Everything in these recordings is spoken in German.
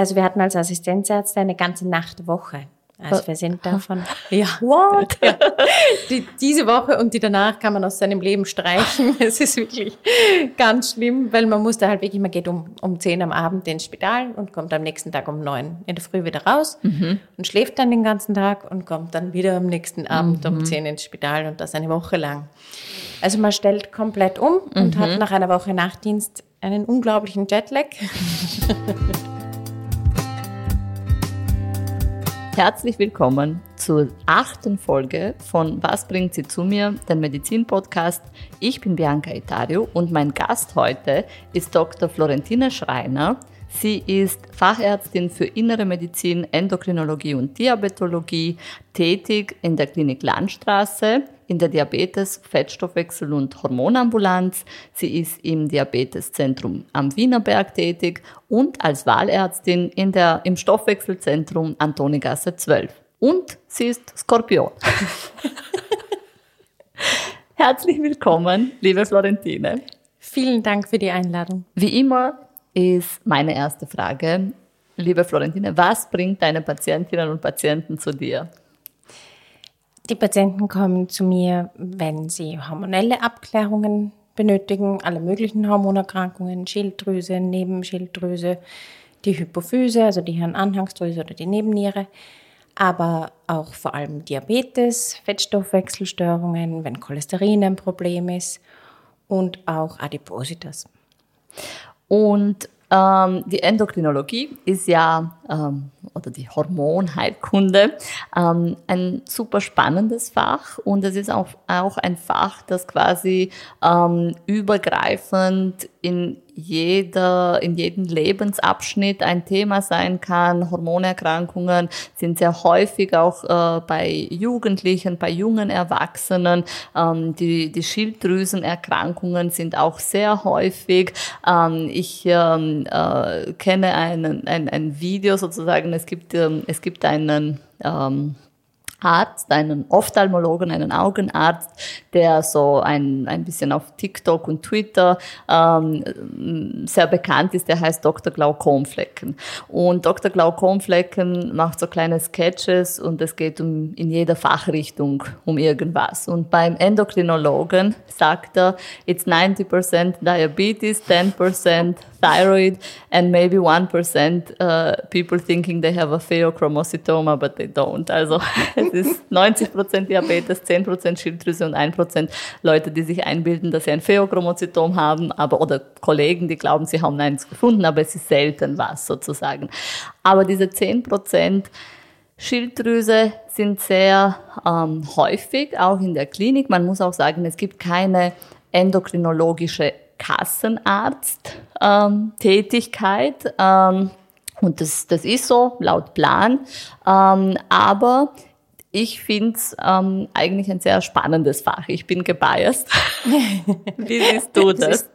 Also wir hatten als Assistenzärzte eine ganze Nachtwoche. Also wir sind davon. Ja. What? Ja. Die, diese Woche und die danach kann man aus seinem Leben streichen. Es ist wirklich ganz schlimm, weil man muss da halt wirklich, man geht um, um 10 am Abend ins Spital und kommt am nächsten Tag um 9 in der Früh wieder raus Mhm. und schläft dann den ganzen Tag und kommt dann wieder am nächsten Abend Mhm. um 10 ins Spital und das eine Woche lang. Also man stellt komplett um und Mhm. hat nach einer Woche Nachtdienst einen unglaublichen Jetlag. Herzlich willkommen zur achten Folge von Was bringt sie zu mir, den Medizin-Podcast. Ich bin Bianca Itario und mein Gast heute ist Dr. Florentina Schreiner. Sie ist Fachärztin für Innere Medizin, Endokrinologie und Diabetologie, tätig in der Klinik Landstraße, in der Diabetes-, Fettstoffwechsel- und Hormonambulanz. Sie ist im Diabeteszentrum am Wienerberg tätig und als Wahlärztin in der, im Stoffwechselzentrum Antonigasse 12. Und sie ist Skorpion. Herzlich willkommen, liebe Florentine. Vielen Dank für die Einladung. Wie immer ist meine erste Frage, liebe Florentine, was bringt deine Patientinnen und Patienten zu dir? Die Patienten kommen zu mir, wenn sie hormonelle Abklärungen benötigen, alle möglichen Hormonerkrankungen, Schilddrüse, Nebenschilddrüse, die Hypophyse, also die Hirnanhangsdrüse oder die Nebenniere, aber auch vor allem Diabetes, Fettstoffwechselstörungen, wenn Cholesterin ein Problem ist und auch Adipositas. Und ähm, die Endokrinologie ist ja, ähm, oder die Hormonheilkunde, ähm, ein super spannendes Fach und es ist auch, auch ein Fach, das quasi ähm, übergreifend in jeder, in jedem Lebensabschnitt ein Thema sein kann. Hormonerkrankungen sind sehr häufig auch äh, bei Jugendlichen, bei jungen Erwachsenen. Ähm, die, die Schilddrüsenerkrankungen sind auch sehr häufig. Ähm, ich ähm, äh, kenne einen, ein, ein Video sozusagen, es gibt, ähm, es gibt einen, ähm, Arzt, einen Ophthalmologen, einen Augenarzt, der so ein, ein bisschen auf TikTok und Twitter ähm, sehr bekannt ist, der heißt Dr. Glaukomflecken. Und Dr. Glaukomflecken macht so kleine Sketches und es geht um in jeder Fachrichtung um irgendwas. Und beim Endokrinologen sagt er, it's 90% diabetes, 10% thyroid and maybe 1% uh, people thinking they have a pheochromocytoma, but they don't. Also es ist 90% Diabetes, 10% Schilddrüse und 1% Leute, die sich einbilden, dass sie ein Pheochromozytom haben, aber oder Kollegen, die glauben, sie haben eins gefunden, aber es ist selten was sozusagen. Aber diese 10% Schilddrüse sind sehr ähm, häufig, auch in der Klinik. Man muss auch sagen, es gibt keine endokrinologische Kassenarzt-Tätigkeit. Ähm, und das, das ist so, laut Plan. Ähm, aber ich finde es ähm, eigentlich ein sehr spannendes Fach. Ich bin gebiased. Wie siehst du das? Das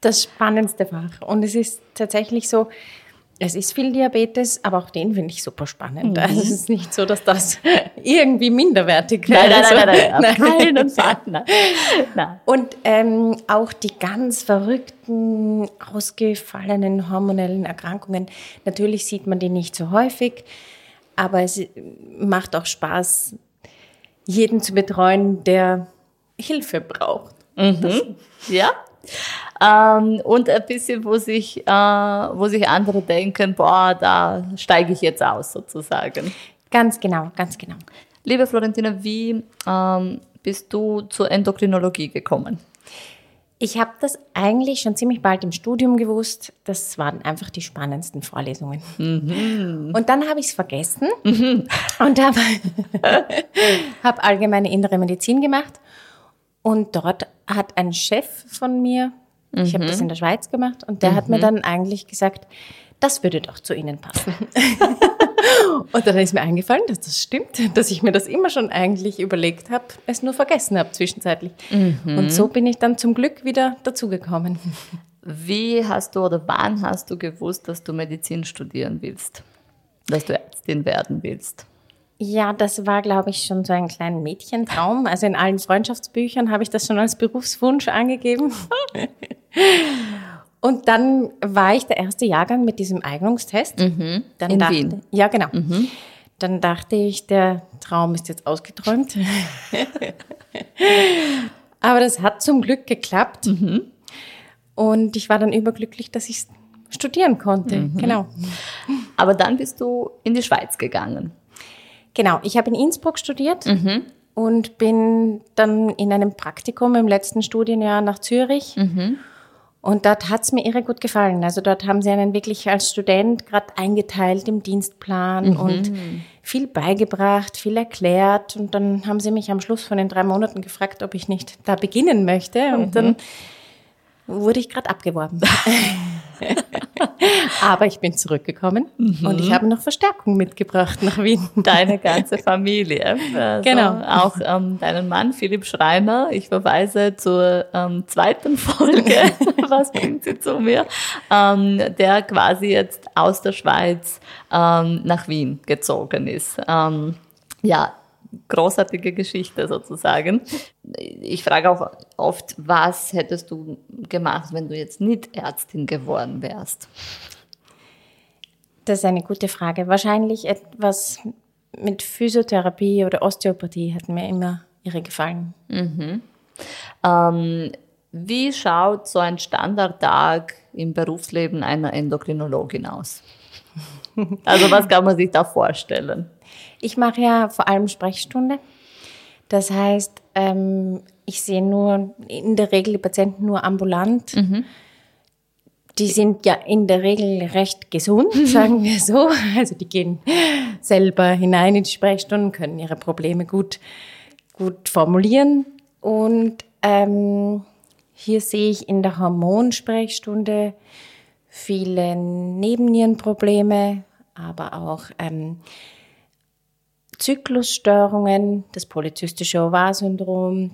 das spannendste Fach. Und es ist tatsächlich so, es ist viel Diabetes, aber auch den finde ich super spannend. Also es ist nicht so, dass das irgendwie minderwertig wäre. Nein, nein, Also, nein, nein, nein. Nein. Nein. Und ähm, auch die ganz verrückten, ausgefallenen hormonellen Erkrankungen, natürlich sieht man die nicht so häufig, aber es macht auch Spaß, jeden zu betreuen, der Hilfe braucht. Ja. Ähm, und ein bisschen, wo sich, äh, wo sich andere denken, boah, da steige ich jetzt aus sozusagen. Ganz genau, ganz genau. Liebe Florentina, wie ähm, bist du zur Endokrinologie gekommen? Ich habe das eigentlich schon ziemlich bald im Studium gewusst. Das waren einfach die spannendsten Vorlesungen. Und dann habe ich es vergessen und habe hab allgemeine innere Medizin gemacht. Und dort hat ein Chef von mir, ich habe das in der Schweiz gemacht, und der hat mir dann eigentlich gesagt, das würde doch zu Ihnen passen. und dann ist mir eingefallen, dass das stimmt, dass ich mir das immer schon eigentlich überlegt habe, es nur vergessen habe zwischenzeitlich. Und so bin ich dann zum Glück wieder dazugekommen. Wie hast du oder wann hast du gewusst, dass du Medizin studieren willst? Dass du Ärztin werden willst? Ja, das war, glaube ich, schon so ein kleiner Mädchentraum. Also in allen Freundschaftsbüchern habe ich das schon als Berufswunsch angegeben. Und dann war ich der erste Jahrgang mit diesem Eignungstest. Mhm. Dann In dachte, Wien. Ja, genau. Dann dachte ich, der Traum ist jetzt ausgeträumt. Aber das hat zum Glück geklappt. Und ich war dann überglücklich, dass ich studieren konnte. Genau. Aber dann bist du in die Schweiz gegangen. Genau. Ich habe in Innsbruck studiert und bin dann in einem Praktikum im letzten Studienjahr nach Zürich. Und dort hat's mir irre gut gefallen. Also dort haben sie einen wirklich als Student gerade eingeteilt im Dienstplan und viel beigebracht, viel erklärt. Und dann haben sie mich am Schluss von den drei Monaten gefragt, ob ich nicht da beginnen möchte. Und dann wurde ich gerade abgeworben. Aber ich bin zurückgekommen und ich habe noch Verstärkung mitgebracht nach Wien. Deine ganze Familie. Also Genau. Auch ähm, deinen Mann Philipp Schreiner. Ich verweise zur ähm, zweiten Folge. Was bringt sie zu mir? Ähm, der quasi jetzt aus der Schweiz ähm, nach Wien gezogen ist. Ähm, ja, großartige Geschichte sozusagen. Ich frage auch oft, was hättest du gemacht, wenn du jetzt nicht Ärztin geworden wärst? Das ist eine gute Frage. Wahrscheinlich etwas mit Physiotherapie oder Osteopathie hat mir immer irre gefallen. Ähm, wie schaut so ein Standardtag im Berufsleben einer Endokrinologin aus? Also was kann man sich da vorstellen? Ich mache ja vor allem Sprechstunde. Das heißt, ähm, ich sehe nur in der Regel die Patienten nur ambulant. Die sind ja in der Regel recht gesund, sagen wir so. Also die gehen selber hinein in die Sprechstunden, können ihre Probleme gut, gut formulieren. Und ähm, hier sehe ich in der Hormonsprechstunde viele Nebennierenprobleme, aber auch ähm, Zyklusstörungen, das polyzystische Ovarsyndrom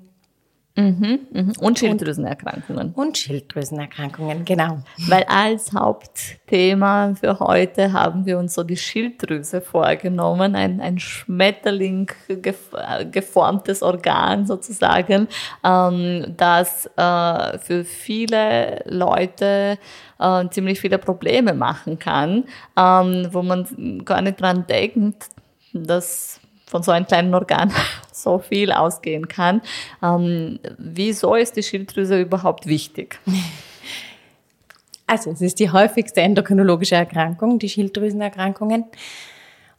Mhm. Und Schilddrüsenerkrankungen. und Schilddrüsenerkrankungen, genau. Weil als Hauptthema für heute haben wir uns so die Schilddrüse vorgenommen, ein, ein Schmetterling gef- geformtes Organ sozusagen, ähm, das äh, für viele Leute äh, ziemlich viele Probleme machen kann, ähm, wo man gar nicht dran denkt, dass von so einem kleinen Organ so viel ausgehen kann. Ähm, wieso ist die Schilddrüse überhaupt wichtig? Also es ist die häufigste endokrinologische Erkrankung, die Schilddrüsenerkrankungen.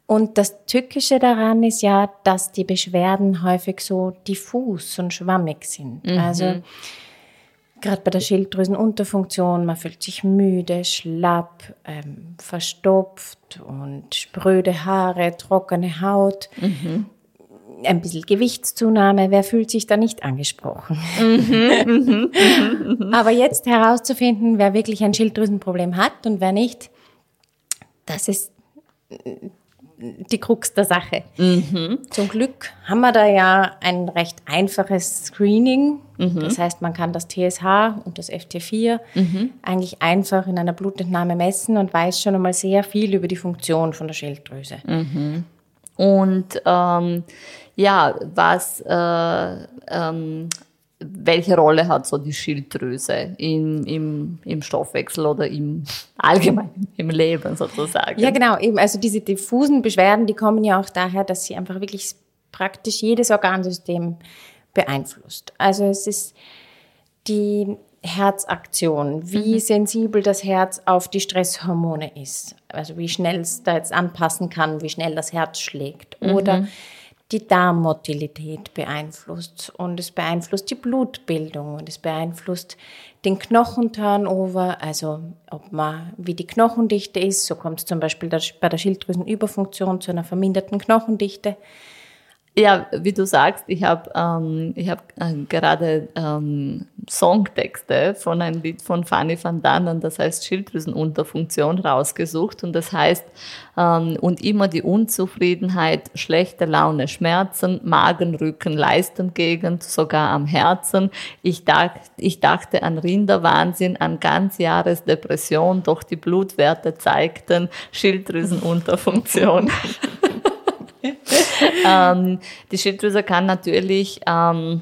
Und das Tückische daran ist ja, dass die Beschwerden häufig so diffus und schwammig sind. Also gerade bei der Schilddrüsenunterfunktion, man fühlt sich müde, schlapp, ähm, verstopft und spröde Haare, trockene Haut. Ein bisschen Gewichtszunahme, wer fühlt sich da nicht angesprochen? Aber jetzt herauszufinden, wer wirklich ein Schilddrüsenproblem hat und wer nicht, das ist die Krux der Sache. Zum Glück haben wir da ja ein recht einfaches Screening. Das heißt, man kann das TSH und das FT4 eigentlich einfach in einer Blutentnahme messen und weiß schon einmal sehr viel über die Funktion von der Schilddrüse. Und ähm, ja, was, äh, ähm, welche Rolle hat so die Schilddrüse im, im, im Stoffwechsel oder im allgemein im Leben sozusagen? Ja, genau. Eben, also diese diffusen Beschwerden, die kommen ja auch daher, dass sie einfach wirklich praktisch jedes Organsystem beeinflusst. Also es ist die Herzaktion, wie sensibel das Herz auf die Stresshormone ist. Also wie schnell es da jetzt anpassen kann, wie schnell das Herz schlägt. Oder die Darmmotilität beeinflusst. Und es beeinflusst die Blutbildung. Und es beeinflusst den Knochenturnover, also ob man, wie die Knochendichte ist, so kommt es zum Beispiel bei der Schilddrüsenüberfunktion zu einer verminderten Knochendichte. Ja, wie du sagst, ich habe ähm, ich hab, äh, gerade ähm, Songtexte von einem Lied von Fanny van Dannen, das heißt Schilddrüsenunterfunktion, rausgesucht. Und das heißt, ähm, und immer die Unzufriedenheit, schlechte Laune, Schmerzen, Magenrücken, Leistengegend, sogar am Herzen. Ich, dacht, ich dachte an Rinderwahnsinn, an Ganzjahresdepression, doch die Blutwerte zeigten Schilddrüsenunterfunktion. ähm, die Schilddrüse kann natürlich, ähm,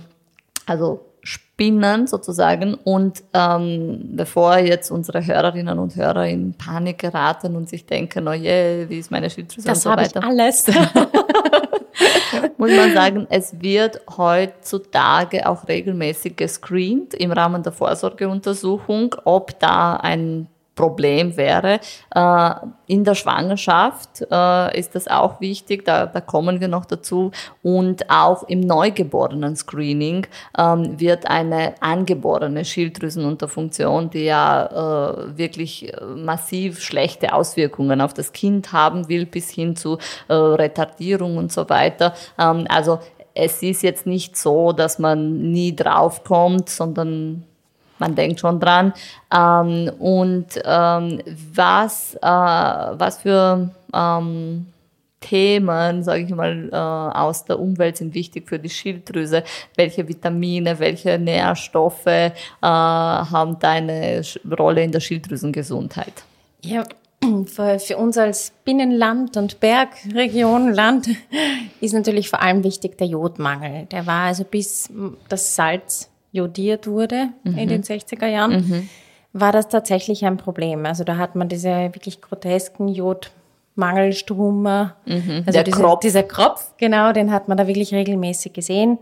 also spinnen sozusagen. Und ähm, bevor jetzt unsere Hörerinnen und Hörer in Panik geraten und sich denken, oh je, wie ist meine Schilddrüse das und so weiter. Ich alles. muss man sagen, es wird heutzutage auch regelmäßig gescreent im Rahmen der Vorsorgeuntersuchung, ob da ein Problem wäre. Äh, in der Schwangerschaft äh, ist das auch wichtig, da, da kommen wir noch dazu. Und auch im Neugeborenen-Screening ähm, wird eine angeborene Schilddrüsenunterfunktion, die ja äh, wirklich massiv schlechte Auswirkungen auf das Kind haben will, bis hin zu Retardierung und so weiter. Ähm, also es ist jetzt nicht so, dass man nie draufkommt, sondern man denkt schon dran. Ähm, und ähm, was, äh, was für ähm, Themen, sage ich mal, äh, aus der Umwelt sind wichtig für die Schilddrüse? Welche Vitamine, welche Nährstoffe äh, haben da eine Rolle in der Schilddrüsengesundheit? Ja, für, für uns als Binnenland und Bergregion, Land, ist natürlich vor allem wichtig der Jodmangel. Der war also bis das Salz jodiert wurde mhm. in den 60er Jahren, mhm. war das tatsächlich ein Problem. Also da hat man diese wirklich grotesken Jodmangelstrumer, mhm. also diese, Kropf. dieser Kropf, genau, den hat man da wirklich regelmäßig gesehen.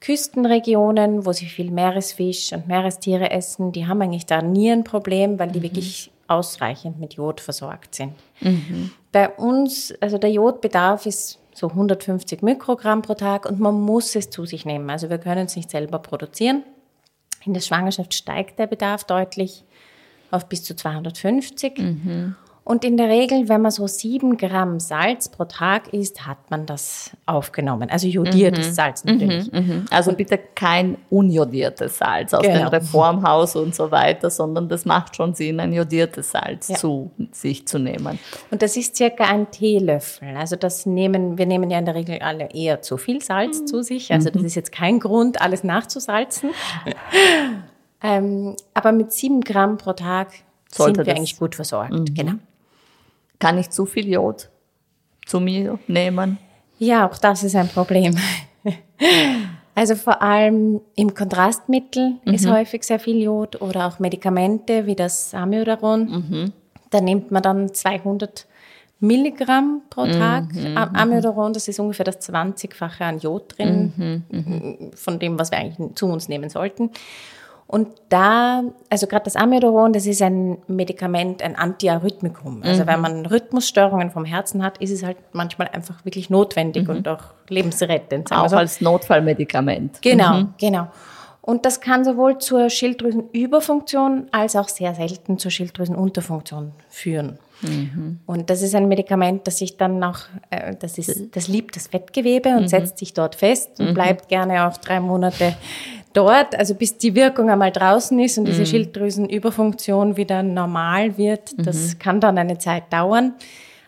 Küstenregionen, wo sie viel Meeresfisch und Meerestiere essen, die haben eigentlich da nie ein Problem, weil die mhm. wirklich ausreichend mit Jod versorgt sind. Mhm. Bei uns, also der Jodbedarf ist so 150 Mikrogramm pro Tag und man muss es zu sich nehmen. Also wir können es nicht selber produzieren. In der Schwangerschaft steigt der Bedarf deutlich auf bis zu 250. Mhm. Und in der Regel, wenn man so sieben Gramm Salz pro Tag isst, hat man das aufgenommen. Also jodiertes mhm. Salz natürlich. Mhm. mhm. Also und bitte kein unjodiertes Salz aus genau. dem Reformhaus und so weiter, sondern das macht schon Sinn, ein jodiertes Salz ja. zu sich zu nehmen. Und das ist circa ein Teelöffel. Also das nehmen, wir nehmen ja in der Regel alle eher zu viel Salz mhm. zu sich. Also das mhm. ist jetzt kein Grund, alles nachzusalzen. ähm, aber mit sieben Gramm pro Tag Sollte sind wir eigentlich gut versorgt. Mhm. Genau. Kann ich zu viel Jod zu mir nehmen? Ja, auch das ist ein Problem. Also vor allem im Kontrastmittel mhm. ist häufig sehr viel Jod oder auch Medikamente wie das Amiodaron. Mhm. Da nimmt man dann 200 Milligramm pro Tag. Mhm. Amiodaron, das ist ungefähr das 20-fache an Jod drin, mhm, mhm. von dem, was wir eigentlich zu uns nehmen sollten. Und da, also gerade das Amidoron, das ist ein Medikament, ein Antiarrhythmikum. Also mhm. wenn man Rhythmusstörungen vom Herzen hat, ist es halt manchmal einfach wirklich notwendig mhm. und auch lebensrettend. Auch so. als Notfallmedikament. Genau, mhm. genau. Und das kann sowohl zur Schilddrüsenüberfunktion als auch sehr selten zur Schilddrüsenunterfunktion führen. Mhm. Und das ist ein Medikament, das sich dann auch, äh, das ist, das liebt das Fettgewebe und mhm. setzt sich dort fest und mhm. bleibt gerne auch drei Monate dort, also bis die Wirkung einmal draußen ist und diese mhm. Schilddrüsenüberfunktion wieder normal wird, das mhm. kann dann eine Zeit dauern.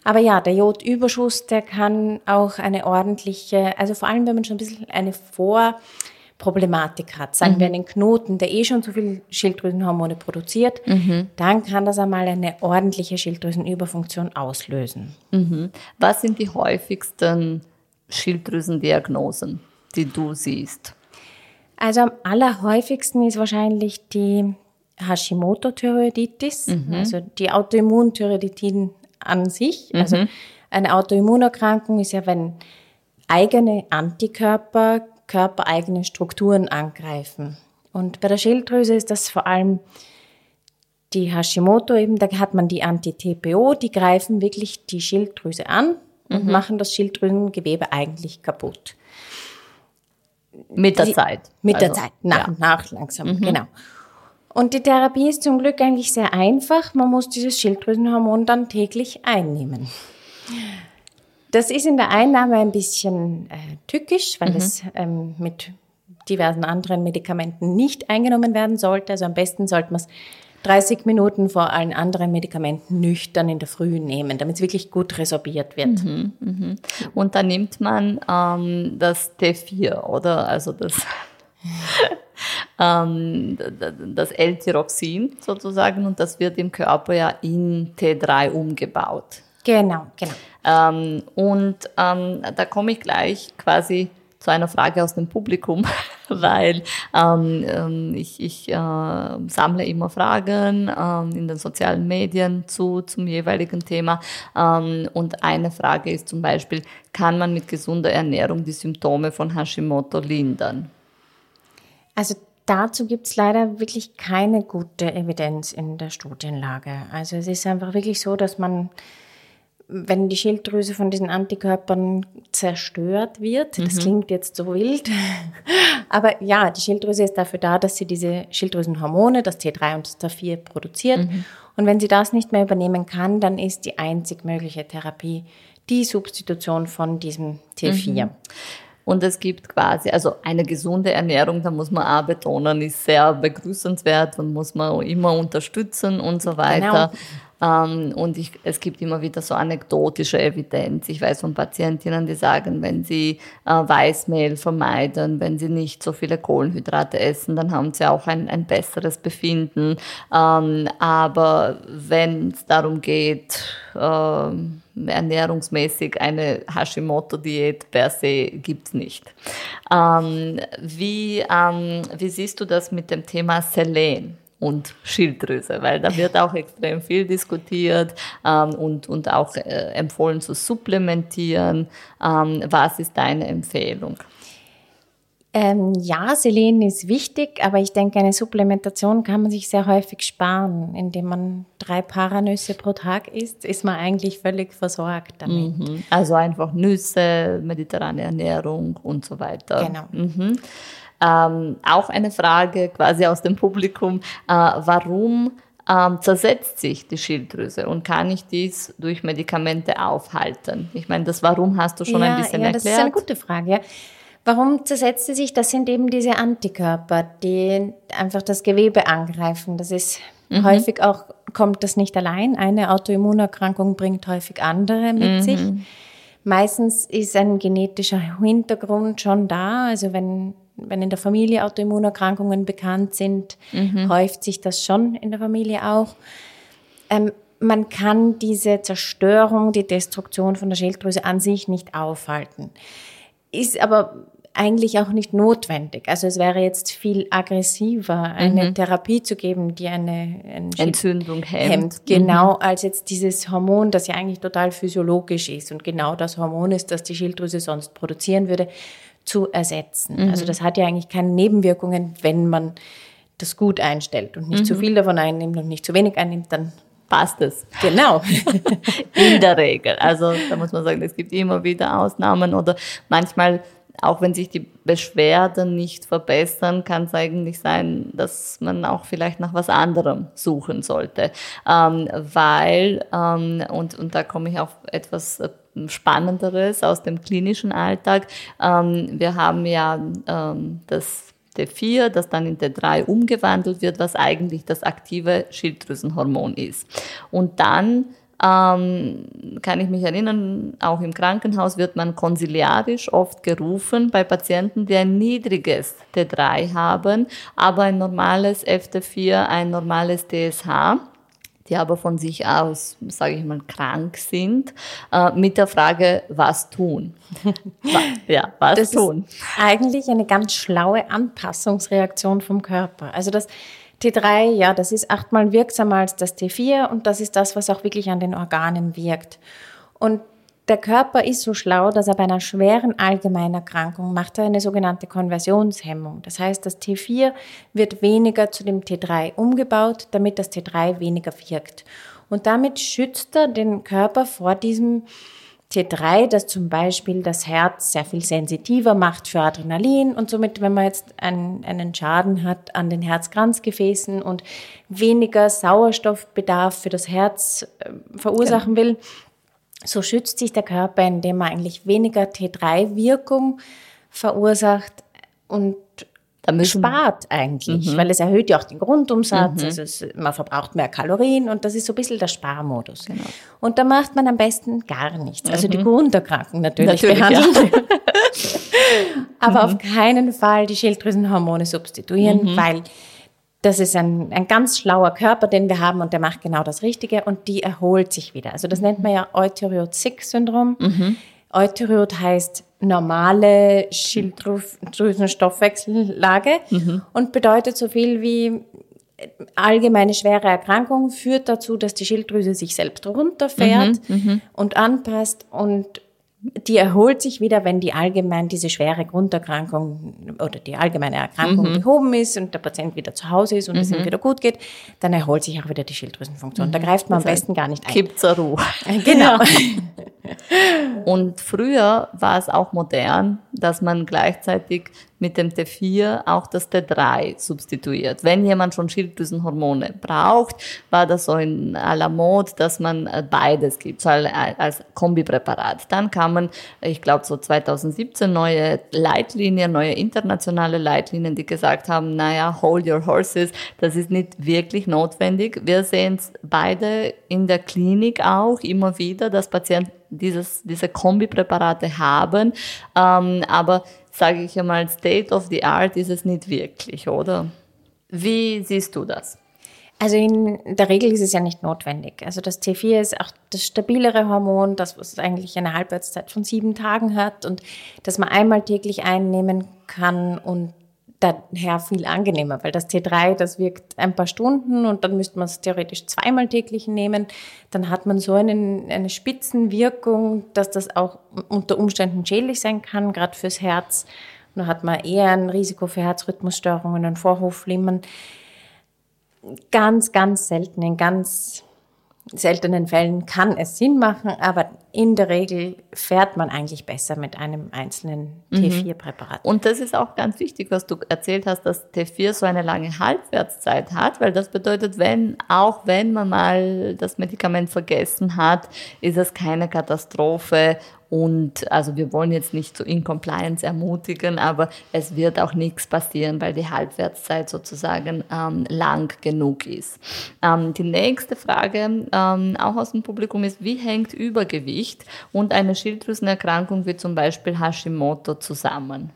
Aber ja, der Jodüberschuss, der kann auch eine ordentliche, also vor allem wenn man schon ein bisschen eine Vorproblematik hat, sagen mhm. wir einen Knoten, der eh schon zu viel Schilddrüsenhormone produziert, mhm. dann kann das einmal eine ordentliche Schilddrüsenüberfunktion auslösen. Mhm. Was sind die häufigsten Schilddrüsendiagnosen, die du siehst? Also am allerhäufigsten ist wahrscheinlich die Hashimoto-Thyreoiditis, mhm. also die Autoimmunthyreoiditin an sich. Mhm. Also eine Autoimmunerkrankung ist ja, wenn eigene Antikörper körpereigene Strukturen angreifen. Und bei der Schilddrüse ist das vor allem die Hashimoto eben, da hat man die Anti-TPO, die greifen wirklich die Schilddrüse an und mhm. machen das Schilddrüsengewebe eigentlich kaputt. Mit der die, Zeit. Mit also, der Zeit, nach ja. und nach langsam, mhm. genau. Und die Therapie ist zum Glück eigentlich sehr einfach. Man muss dieses Schilddrüsenhormon dann täglich einnehmen. Das ist in der Einnahme ein bisschen äh, tückisch, weil mhm. es ähm, mit diversen anderen Medikamenten nicht eingenommen werden sollte. Also am besten sollte man es 30 Minuten vor allen anderen Medikamenten nüchtern in der Früh nehmen, damit es wirklich gut resorbiert wird. Mhm, mh. Und dann nimmt man ähm, das T4, oder? Also das, ähm, das L-Tyroxin sozusagen und das wird im Körper ja in T3 umgebaut. Genau, genau. Ähm, und ähm, da komme ich gleich quasi zu einer Frage aus dem Publikum, weil ähm, ähm, ich, ich äh, sammle immer Fragen ähm, in den sozialen Medien zu zum jeweiligen Thema. Ähm, und eine Frage ist zum Beispiel, kann man mit gesunder Ernährung die Symptome von Hashimoto lindern? Also dazu gibt es leider wirklich keine gute Evidenz in der Studienlage. Also es ist einfach wirklich so, dass man wenn die Schilddrüse von diesen Antikörpern zerstört wird, mhm. das klingt jetzt so wild, aber ja, die Schilddrüse ist dafür da, dass sie diese Schilddrüsenhormone, das T3 und das T4 produziert. Mhm. Und wenn sie das nicht mehr übernehmen kann, dann ist die einzig mögliche Therapie die Substitution von diesem T4. Mhm. Und es gibt quasi, also eine gesunde Ernährung, da muss man auch betonen, ist sehr begrüßenswert und muss man immer unterstützen und so weiter. Genau. Ähm, und ich, es gibt immer wieder so anekdotische Evidenz. Ich weiß von Patientinnen, die sagen, wenn sie äh, Weißmehl vermeiden, wenn sie nicht so viele Kohlenhydrate essen, dann haben sie auch ein, ein besseres Befinden. Ähm, aber wenn es darum geht, äh, ernährungsmäßig eine Hashimoto-Diät per se gibt's nicht. Ähm, wie, ähm, wie siehst du das mit dem Thema Selen? Und Schilddrüse, weil da wird auch extrem viel diskutiert ähm, und, und auch äh, empfohlen zu supplementieren. Ähm, was ist deine Empfehlung? Ähm, ja, Selen ist wichtig, aber ich denke, eine Supplementation kann man sich sehr häufig sparen. Indem man drei Paranüsse pro Tag isst, ist man eigentlich völlig versorgt damit. Mhm. Also einfach Nüsse, mediterrane Ernährung und so weiter. Genau. Mhm. Ähm, auch eine Frage quasi aus dem Publikum, äh, warum ähm, zersetzt sich die Schilddrüse und kann ich dies durch Medikamente aufhalten? Ich meine, das Warum hast du schon ja, ein bisschen ja, erklärt. Das ist eine gute Frage. Ja. Warum zersetzt sie sich? Das sind eben diese Antikörper, die einfach das Gewebe angreifen. Das ist mhm. häufig auch, kommt das nicht allein. Eine Autoimmunerkrankung bringt häufig andere mit mhm. sich. Meistens ist ein genetischer Hintergrund schon da. Also wenn wenn in der Familie Autoimmunerkrankungen bekannt sind, mhm. häuft sich das schon in der Familie auch. Ähm, man kann diese Zerstörung, die Destruktion von der Schilddrüse an sich nicht aufhalten. Ist aber eigentlich auch nicht notwendig. Also es wäre jetzt viel aggressiver, eine mhm. Therapie zu geben, die eine, eine Entzündung hemmt. hemmt. Genau, mhm. als jetzt dieses Hormon, das ja eigentlich total physiologisch ist und genau das Hormon ist, das die Schilddrüse sonst produzieren würde, zu ersetzen. Mhm. Also das hat ja eigentlich keine Nebenwirkungen, wenn man das gut einstellt und nicht mhm. zu viel davon einnimmt und nicht zu wenig einnimmt, dann passt es. Genau. In der Regel. Also da muss man sagen, es gibt immer wieder Ausnahmen oder manchmal, auch wenn sich die Beschwerden nicht verbessern, kann es eigentlich sein, dass man auch vielleicht nach was anderem suchen sollte. Ähm, weil, ähm, und, und da komme ich auf etwas äh, Spannenderes aus dem klinischen Alltag. Ähm, wir haben ja ähm, das T4, das dann in T3 umgewandelt wird, was eigentlich das aktive Schilddrüsenhormon ist. Und dann ähm, kann ich mich erinnern, auch im Krankenhaus wird man konsiliarisch oft gerufen bei Patienten, die ein niedriges T3 haben, aber ein normales FT4, ein normales DSH die aber von sich aus, sage ich mal, krank sind, äh, mit der Frage, was tun? ja, was das tun? Ist eigentlich eine ganz schlaue Anpassungsreaktion vom Körper. Also das T3, ja, das ist achtmal wirksamer als das T4 und das ist das, was auch wirklich an den Organen wirkt. Und der Körper ist so schlau, dass er bei einer schweren Allgemeinerkrankung macht er eine sogenannte Konversionshemmung. Das heißt, das T4 wird weniger zu dem T3 umgebaut, damit das T3 weniger wirkt. Und damit schützt er den Körper vor diesem T3, das zum Beispiel das Herz sehr viel sensitiver macht für Adrenalin und somit, wenn man jetzt einen, einen Schaden hat an den Herzkranzgefäßen und weniger Sauerstoffbedarf für das Herz äh, verursachen genau. will, so schützt sich der Körper, indem er eigentlich weniger T3-Wirkung verursacht und spart eigentlich, mhm. weil es erhöht ja auch den Grundumsatz, mhm. also es, man verbraucht mehr Kalorien und das ist so ein bisschen der Sparmodus. Genau. Und da macht man am besten gar nichts. Also mhm. die Grunderkrankung natürlich, natürlich behandeln. Ja. Aber mhm. auf keinen Fall die Schilddrüsenhormone substituieren, mhm. weil das ist ein, ein ganz schlauer Körper, den wir haben und der macht genau das Richtige und die erholt sich wieder. Also das nennt man ja Euteriot-Sick-Syndrom. Mhm. Euteriot heißt normale Schilddrüsenstoffwechsellage mhm. und bedeutet so viel wie allgemeine schwere Erkrankung führt dazu, dass die Schilddrüse sich selbst runterfährt mhm, mhm. und anpasst und die erholt sich wieder, wenn die allgemein diese schwere Grunderkrankung oder die allgemeine Erkrankung mhm. behoben ist und der Patient wieder zu Hause ist und mhm. es ihm wieder gut geht, dann erholt sich auch wieder die Schilddrüsenfunktion. Mhm. Da greift man das am besten gar nicht ein. Gibt zur Ruhe. Genau. und früher war es auch modern, dass man gleichzeitig mit dem T4 auch das T3 substituiert. Wenn jemand schon Schilddrüsenhormone braucht, war das so in aller Mode, dass man äh, beides gibt, als Kombipräparat. Dann kamen, ich glaube, so 2017 neue Leitlinien, neue internationale Leitlinien, die gesagt haben, naja, hold your horses, das ist nicht wirklich notwendig. Wir sehen es beide in der Klinik auch immer wieder, dass Patienten dieses, diese Kombipräparate haben, ähm, aber sage ich einmal, State of the Art ist es nicht wirklich, oder? Wie siehst du das? Also in der Regel ist es ja nicht notwendig. Also das T4 ist auch das stabilere Hormon, das was eigentlich eine Halbwertszeit von sieben Tagen hat und das man einmal täglich einnehmen kann und daher viel angenehmer, weil das T3, das wirkt ein paar Stunden und dann müsste man es theoretisch zweimal täglich nehmen. Dann hat man so einen, eine Spitzenwirkung, dass das auch unter Umständen schädlich sein kann, gerade fürs Herz. Und da hat man eher ein Risiko für Herzrhythmusstörungen und Vorhofflimmern. Ganz, ganz selten, in ganz seltenen Fällen kann es Sinn machen, aber in der Regel fährt man eigentlich besser mit einem einzelnen T4-Präparat. Und das ist auch ganz wichtig, was du erzählt hast, dass T4 so eine lange Halbwertszeit hat, weil das bedeutet, wenn, auch wenn man mal das Medikament vergessen hat, ist es keine Katastrophe und also wir wollen jetzt nicht zu Incompliance ermutigen, aber es wird auch nichts passieren, weil die Halbwertszeit sozusagen ähm, lang genug ist. Ähm, die nächste Frage, ähm, auch aus dem Publikum, ist, wie hängt Übergewicht und eine Schilddrüsenerkrankung wie zum Beispiel Hashimoto zusammen?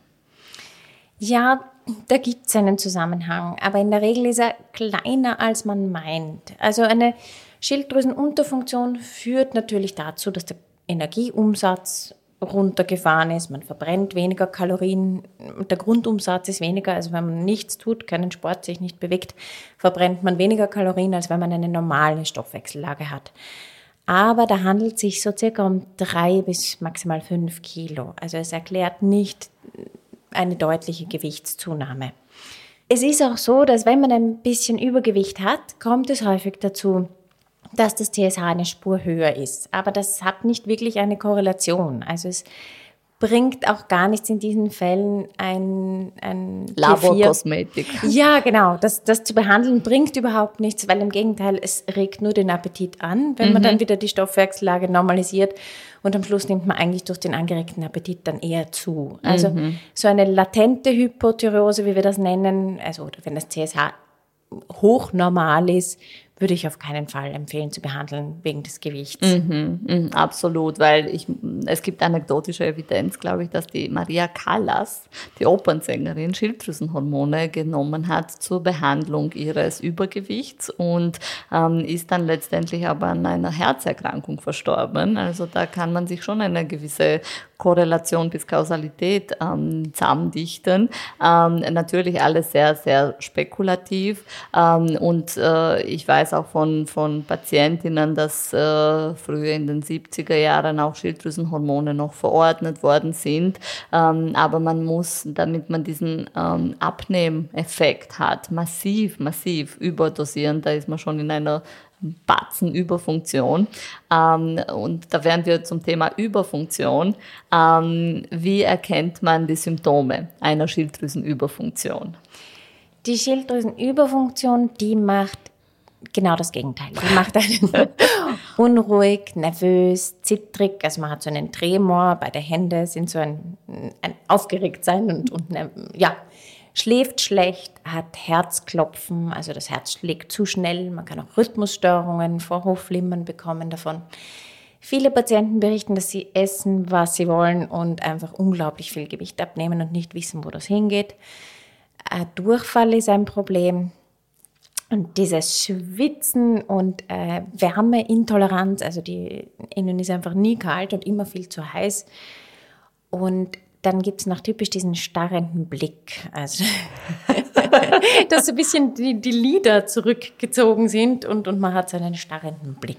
Ja, da gibt es einen Zusammenhang, aber in der Regel ist er kleiner, als man meint. Also eine Schilddrüsenunterfunktion führt natürlich dazu, dass der Energieumsatz runtergefahren ist, man verbrennt weniger Kalorien, der Grundumsatz ist weniger, also wenn man nichts tut, keinen Sport, sich nicht bewegt, verbrennt man weniger Kalorien, als wenn man eine normale Stoffwechsellage hat. Aber da handelt es sich so circa um drei bis maximal fünf Kilo. Also es erklärt nicht eine deutliche Gewichtszunahme. Es ist auch so, dass wenn man ein bisschen Übergewicht hat, kommt es häufig dazu, dass das TSH eine Spur höher ist. Aber das hat nicht wirklich eine Korrelation. Also es bringt auch gar nichts in diesen Fällen ein, ein Laborkosmetik. Ja, genau. Das, das zu behandeln bringt überhaupt nichts, weil im Gegenteil, es regt nur den Appetit an, wenn mhm. man dann wieder die Stoffwechsellage normalisiert und am Schluss nimmt man eigentlich durch den angeregten Appetit dann eher zu. Also mhm. so eine latente Hypothyreose, wie wir das nennen, also wenn das CSH hochnormal ist, würde ich auf keinen Fall empfehlen zu behandeln wegen des Gewichts. Mhm, mh, absolut, weil ich, es gibt anekdotische Evidenz, glaube ich, dass die Maria Callas, die Opernsängerin, Schilddrüsenhormone genommen hat zur Behandlung ihres Übergewichts und ähm, ist dann letztendlich aber an einer Herzerkrankung verstorben. Also da kann man sich schon eine gewisse Korrelation bis Kausalität ähm, zusammendichten. Ähm, natürlich alles sehr, sehr spekulativ. Ähm, und äh, ich weiß auch von, von Patientinnen, dass äh, früher in den 70er Jahren auch Schilddrüsenhormone noch verordnet worden sind. Ähm, aber man muss, damit man diesen ähm, Abnehmeffekt hat, massiv, massiv überdosieren. Da ist man schon in einer Batzenüberfunktion. Ähm, und da wären wir zum Thema Überfunktion. Ähm, wie erkennt man die Symptome einer Schilddrüsenüberfunktion? Die Schilddrüsenüberfunktion, die macht genau das Gegenteil. Die macht einen unruhig, nervös, zittrig. Also man hat so einen Tremor bei der Hände, sind so ein, ein Aufgeregtsein und, und ja, schläft schlecht, hat Herzklopfen, also das Herz schlägt zu schnell, man kann auch Rhythmusstörungen, Vorhofflimmern bekommen davon. Viele Patienten berichten, dass sie essen, was sie wollen und einfach unglaublich viel Gewicht abnehmen und nicht wissen, wo das hingeht. Ein Durchfall ist ein Problem. Und dieses Schwitzen und äh, Wärmeintoleranz, also die, ihnen ist einfach nie kalt und immer viel zu heiß. Und dann gibt es noch typisch diesen starrenden Blick. Also, dass so ein bisschen die, die Lider zurückgezogen sind und, und man hat so einen starrenden Blick.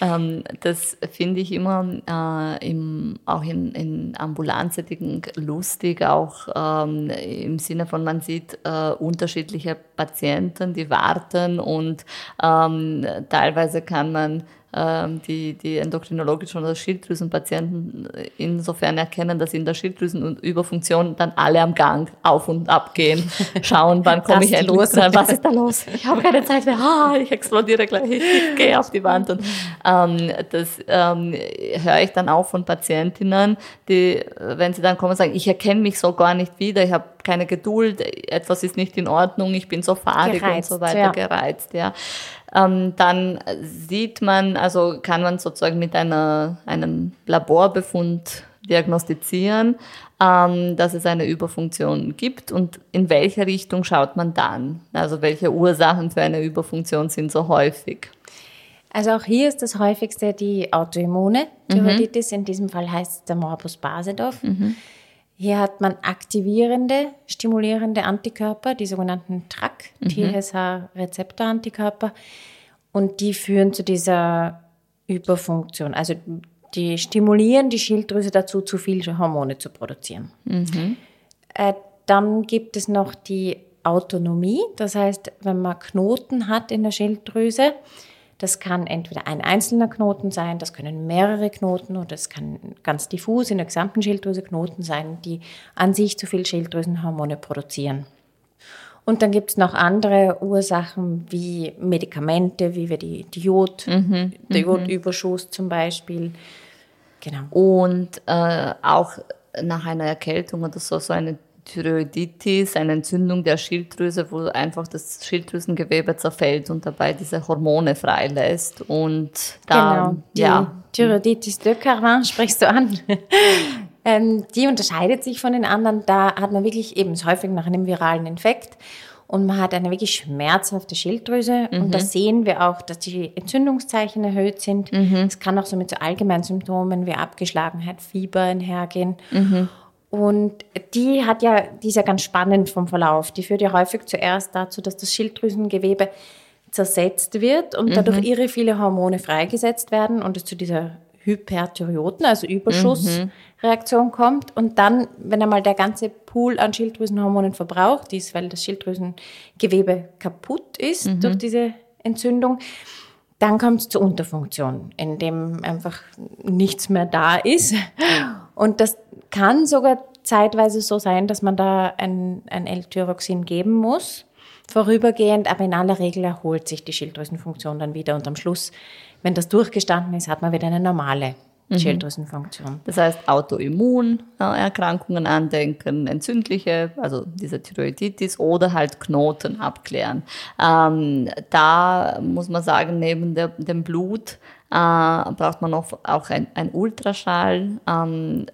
Ähm, das finde ich immer äh, im, auch in, in Ambulanzsetting lustig, auch ähm, im Sinne von, man sieht äh, unterschiedliche Patienten, die warten und ähm, teilweise kann man die, die endokrinologischen oder Schilddrüsenpatienten insofern erkennen, dass in der Schilddrüsenüberfunktion dann alle am Gang auf und ab gehen, schauen, wann komme ich endlich los? Dran, was ist da los? Ich habe keine Zeit mehr, ah, ich explodiere gleich, ich gehe auf die Wand. Und ähm, das ähm, höre ich dann auch von Patientinnen, die, wenn sie dann kommen, sagen, ich erkenne mich so gar nicht wieder, ich habe keine Geduld, etwas ist nicht in Ordnung, ich bin so fahrig gereizt, und so weiter, ja. gereizt. Ja ähm, dann sieht man, also kann man sozusagen mit einer, einem Laborbefund diagnostizieren, ähm, dass es eine Überfunktion gibt und in welche Richtung schaut man dann? Also welche Ursachen für eine Überfunktion sind so häufig? Also auch hier ist das häufigste die Autoimmune Thyroiditis. Mhm. In diesem Fall heißt es der Morbus Basedorf. Mhm. Hier hat man aktivierende, stimulierende Antikörper, die sogenannten TRAC, mhm. TSH-Rezeptor-Antikörper. Und die führen zu dieser Überfunktion. Also die stimulieren die Schilddrüse dazu, zu viel Hormone zu produzieren. Mhm. Äh, dann gibt es noch die Autonomie. Das heißt, wenn man Knoten hat in der Schilddrüse, das kann entweder ein einzelner Knoten sein, das können mehrere Knoten oder es kann ganz diffus in der gesamten Schilddrüse Knoten sein, die an sich zu viel Schilddrüsenhormone produzieren. Und dann gibt es noch andere Ursachen wie Medikamente, wie wir die, die Jod, mhm, der mhm. Jodüberschuss zum Beispiel. Genau. Und äh, auch nach einer Erkältung oder so, so eine Thyroiditis, eine Entzündung der Schilddrüse, wo einfach das Schilddrüsengewebe zerfällt und dabei diese Hormone freilässt. Und da, genau, die ja. Thyroiditis de Carvin sprichst du an. ähm, die unterscheidet sich von den anderen. Da hat man wirklich eben häufig nach einem viralen Infekt und man hat eine wirklich schmerzhafte Schilddrüse. Mhm. Und da sehen wir auch, dass die Entzündungszeichen erhöht sind. Mhm. Es mhm. kann auch so mit so allgemeinen Symptomen wie Abgeschlagenheit, Fieber einhergehen. Mhm. Und die hat ja, die ist ja ganz spannend vom Verlauf. Die führt ja häufig zuerst dazu, dass das Schilddrüsengewebe zersetzt wird und dadurch mhm. irre viele Hormone freigesetzt werden und es zu dieser Hyperthyreoten, also Überschussreaktion mhm. kommt. Und dann, wenn einmal der ganze Pool an Schilddrüsenhormonen verbraucht ist, weil das Schilddrüsengewebe kaputt ist mhm. durch diese Entzündung, dann kommt es zur Unterfunktion, in dem einfach nichts mehr da ist. Und das kann sogar zeitweise so sein, dass man da ein, ein L-Tyroxin geben muss, vorübergehend, aber in aller Regel erholt sich die Schilddrüsenfunktion dann wieder und am Schluss, wenn das durchgestanden ist, hat man wieder eine normale mhm. Schilddrüsenfunktion. Das heißt, Autoimmunerkrankungen andenken, entzündliche, also diese Thyroiditis oder halt Knoten abklären. Ähm, da muss man sagen, neben der, dem Blut äh, braucht man auch, auch ein, ein Ultraschall. Ähm,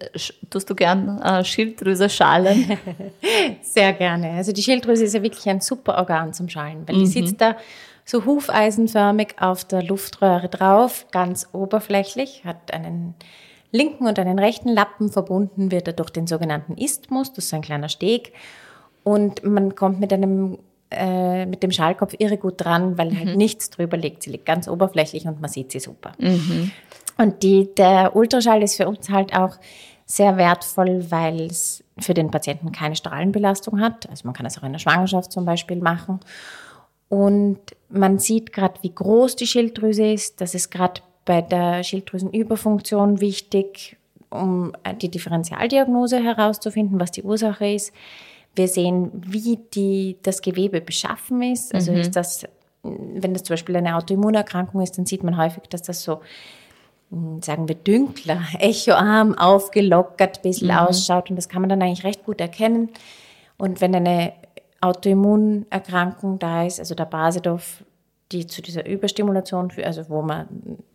tust du gern äh, Schilddrüse schallen? Sehr gerne. Also die Schilddrüse ist ja wirklich ein super Organ zum Schallen, weil die mhm. sitzt da so hufeisenförmig auf der Luftröhre drauf, ganz oberflächlich, hat einen linken und einen rechten Lappen verbunden, wird er durch den sogenannten Isthmus, das ist ein kleiner Steg. Und man kommt mit einem äh, mit dem Schallkopf irre gut dran, weil halt mhm. nichts drüber liegt. Sie liegt ganz oberflächlich und man sieht sie super. Mhm. Und die, der Ultraschall ist für uns halt auch sehr wertvoll, weil es für den Patienten keine Strahlenbelastung hat. Also man kann es auch in der Schwangerschaft zum Beispiel machen. Und man sieht gerade, wie groß die Schilddrüse ist. Das ist gerade bei der Schilddrüsenüberfunktion wichtig, um die Differentialdiagnose herauszufinden, was die Ursache ist. Wir sehen, wie die, das Gewebe beschaffen ist. Also mhm. ist das, wenn das zum Beispiel eine Autoimmunerkrankung ist, dann sieht man häufig, dass das so, hm, sagen wir, dünkler, echoarm, aufgelockert, ein bisschen mhm. ausschaut. Und das kann man dann eigentlich recht gut erkennen. Und wenn eine Autoimmunerkrankung da ist, also der Basedorf, die zu dieser Überstimulation führt, also wo man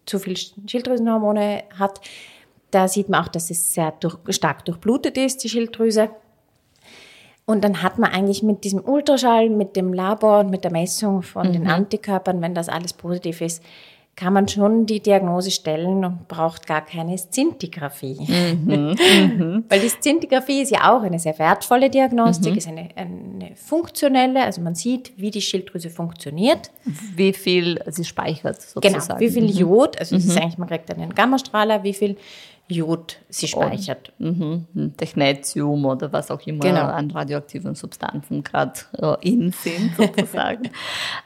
zu viel Schilddrüsenhormone hat, da sieht man auch, dass es sehr durch, stark durchblutet ist, die Schilddrüse. Und dann hat man eigentlich mit diesem Ultraschall, mit dem Labor und mit der Messung von mhm. den Antikörpern, wenn das alles positiv ist, kann man schon die Diagnose stellen und braucht gar keine Szintigraphie. Mhm, mhm. Weil die Szintigraphie ist ja auch eine sehr wertvolle Diagnostik, mhm. ist eine, eine funktionelle, also man sieht, wie die Schilddrüse funktioniert. Wie viel sie speichert sozusagen. Genau, wie viel mhm. Jod, also mhm. ist eigentlich, man kriegt einen Gammastrahler, wie viel Jod sie speichert. Und, mhm. Technetium oder was auch immer genau. an radioaktiven Substanzen gerade äh, in sind, sozusagen.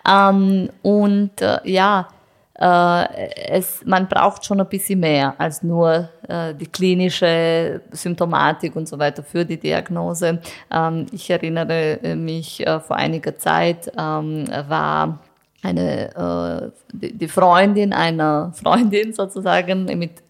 ähm, und äh, ja, äh, es, man braucht schon ein bisschen mehr als nur äh, die klinische Symptomatik und so weiter für die Diagnose. Ähm, ich erinnere mich äh, vor einiger Zeit ähm, war eine äh, die Freundin einer Freundin sozusagen mit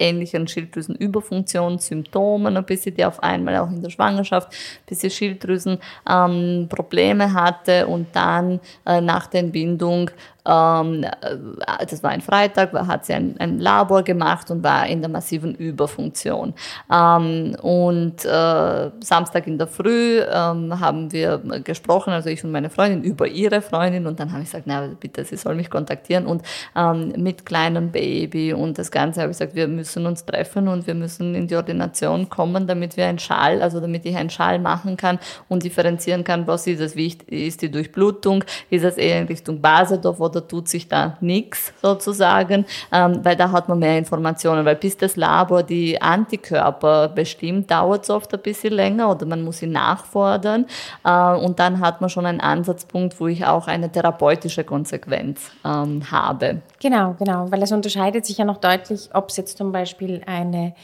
ähnlichen Schilddrüsenüberfunktionssymptomen, ein bisschen, die auf einmal auch in der Schwangerschaft ein bisschen Schilddrüsenprobleme ähm, hatte und dann äh, nach der Entbindung ähm, äh, das war ein Freitag, hat sie ein, ein, Labor gemacht und war in der massiven Überfunktion. Ähm, und äh, Samstag in der Früh ähm, haben wir gesprochen, also ich und meine Freundin, über ihre Freundin und dann habe ich gesagt, na bitte, sie soll mich kontaktieren und ähm, mit kleinem Baby und das Ganze habe ich gesagt, wir müssen uns treffen und wir müssen in die Ordination kommen, damit wir einen Schall, also damit ich einen Schall machen kann und differenzieren kann, was ist das, wie ist die Durchblutung, ist das eher in Richtung Basedorf oder tut sich da nichts sozusagen, ähm, weil da hat man mehr Informationen, weil bis das Labor die Antikörper bestimmt, dauert es oft ein bisschen länger oder man muss sie nachfordern äh, und dann hat man schon einen Ansatzpunkt, wo ich auch eine therapeutische Konsequenz ähm, habe. Genau, genau, weil es unterscheidet sich ja noch deutlich, ob es jetzt zum Beispiel eine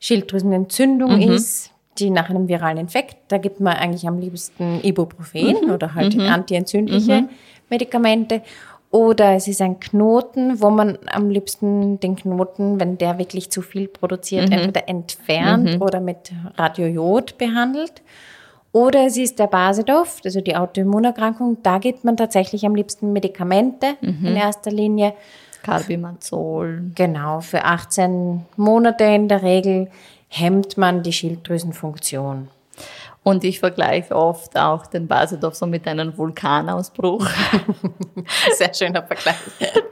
Schilddrüsenentzündung mhm. ist, die nach einem viralen Infekt, da gibt man eigentlich am liebsten Ibuprofen mhm. oder halt mhm. antientzündliche mhm. Medikamente. Oder es ist ein Knoten, wo man am liebsten den Knoten, wenn der wirklich zu viel produziert, mhm. entweder entfernt mhm. oder mit Radiojod behandelt. Oder es ist der Basedorf, also die Autoimmunerkrankung. Da gibt man tatsächlich am liebsten Medikamente mhm. in erster Linie. Carbimazol. Genau, für 18 Monate in der Regel hemmt man die Schilddrüsenfunktion. Und ich vergleiche oft auch den Basedorf so mit einem Vulkanausbruch. Sehr schöner Vergleich.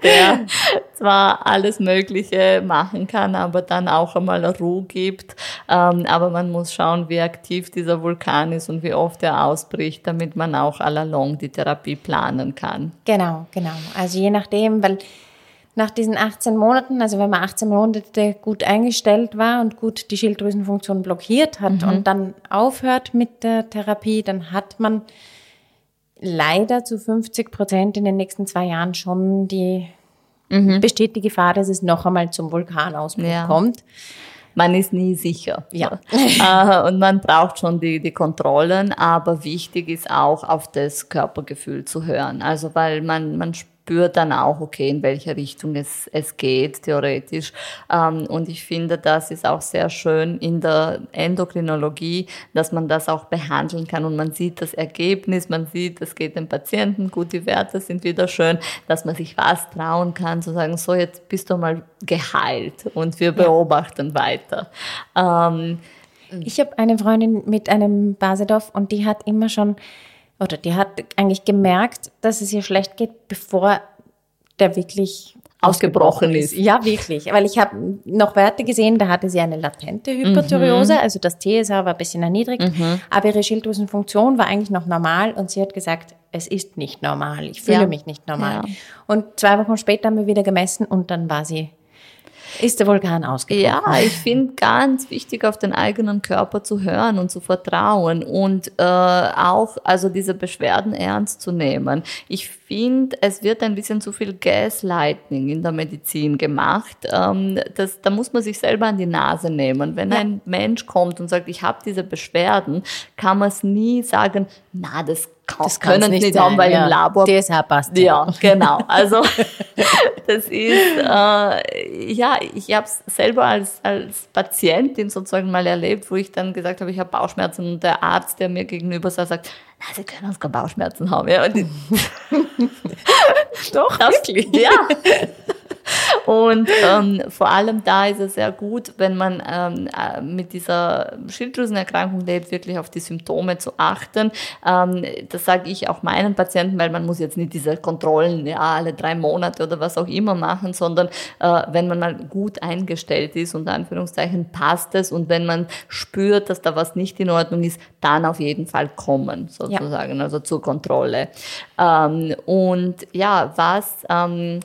Der zwar alles Mögliche machen kann, aber dann auch einmal Ruhe gibt. Ähm, aber man muss schauen, wie aktiv dieser Vulkan ist und wie oft er ausbricht, damit man auch allalong die Therapie planen kann. Genau, genau. Also je nachdem, weil nach diesen 18 Monaten, also wenn man 18 Monate gut eingestellt war und gut die Schilddrüsenfunktion blockiert hat mhm. und dann aufhört mit der Therapie, dann hat man leider zu 50 Prozent in den nächsten zwei Jahren schon die, mhm. besteht die Gefahr, dass es noch einmal zum Vulkanausbruch ja. kommt. Man ist nie sicher. Ja. Und man braucht schon die, die Kontrollen, aber wichtig ist auch auf das Körpergefühl zu hören. Also weil man, man spürt dann auch, okay, in welche Richtung es, es geht, theoretisch. Ähm, und ich finde, das ist auch sehr schön in der Endokrinologie, dass man das auch behandeln kann und man sieht das Ergebnis, man sieht, es geht dem Patienten gut, die Werte sind wieder schön, dass man sich was trauen kann, zu sagen, so, jetzt bist du mal geheilt und wir beobachten weiter. Ähm, ich habe eine Freundin mit einem Basedorf und die hat immer schon oder die hat eigentlich gemerkt, dass es ihr schlecht geht, bevor der wirklich ausgebrochen ist. Ja, wirklich. Weil ich habe noch Werte gesehen, da hatte sie eine latente Hyperthyreose, mhm. also das TSH war ein bisschen erniedrigt, mhm. aber ihre Schilddrüsenfunktion war eigentlich noch normal und sie hat gesagt, es ist nicht normal, ich fühle ja. mich nicht normal. Ja. Und zwei Wochen später haben wir wieder gemessen und dann war sie ist der Vulkan ausgebrochen? Ja, ich finde ganz wichtig, auf den eigenen Körper zu hören und zu vertrauen und äh, auch also diese Beschwerden ernst zu nehmen. Ich finde, es wird ein bisschen zu viel Gaslighting in der Medizin gemacht. Ähm, das, da muss man sich selber an die Nase nehmen. Wenn ja. ein Mensch kommt und sagt, ich habe diese Beschwerden, kann man es nie sagen, na, das das können nicht, nicht haben, weil ja. im Labor. DSH passt. Ja, genau. Also das ist, äh, ja, ich habe es selber als, als Patientin sozusagen mal erlebt, wo ich dann gesagt habe, ich habe Bauchschmerzen und der Arzt, der mir gegenüber saß, sagt, na, Sie können auch keine Bauchschmerzen haben. Ja, Doch, das, wirklich? Ja. Und ähm, vor allem da ist es sehr gut, wenn man ähm, äh, mit dieser Schilddrüsenerkrankung lebt, wirklich auf die Symptome zu achten. Ähm, das sage ich auch meinen Patienten, weil man muss jetzt nicht diese Kontrollen ja, alle drei Monate oder was auch immer machen, sondern äh, wenn man mal gut eingestellt ist, unter Anführungszeichen, passt es und wenn man spürt, dass da was nicht in Ordnung ist, dann auf jeden Fall kommen, sozusagen, ja. also zur Kontrolle. Ähm, und ja, was, ähm,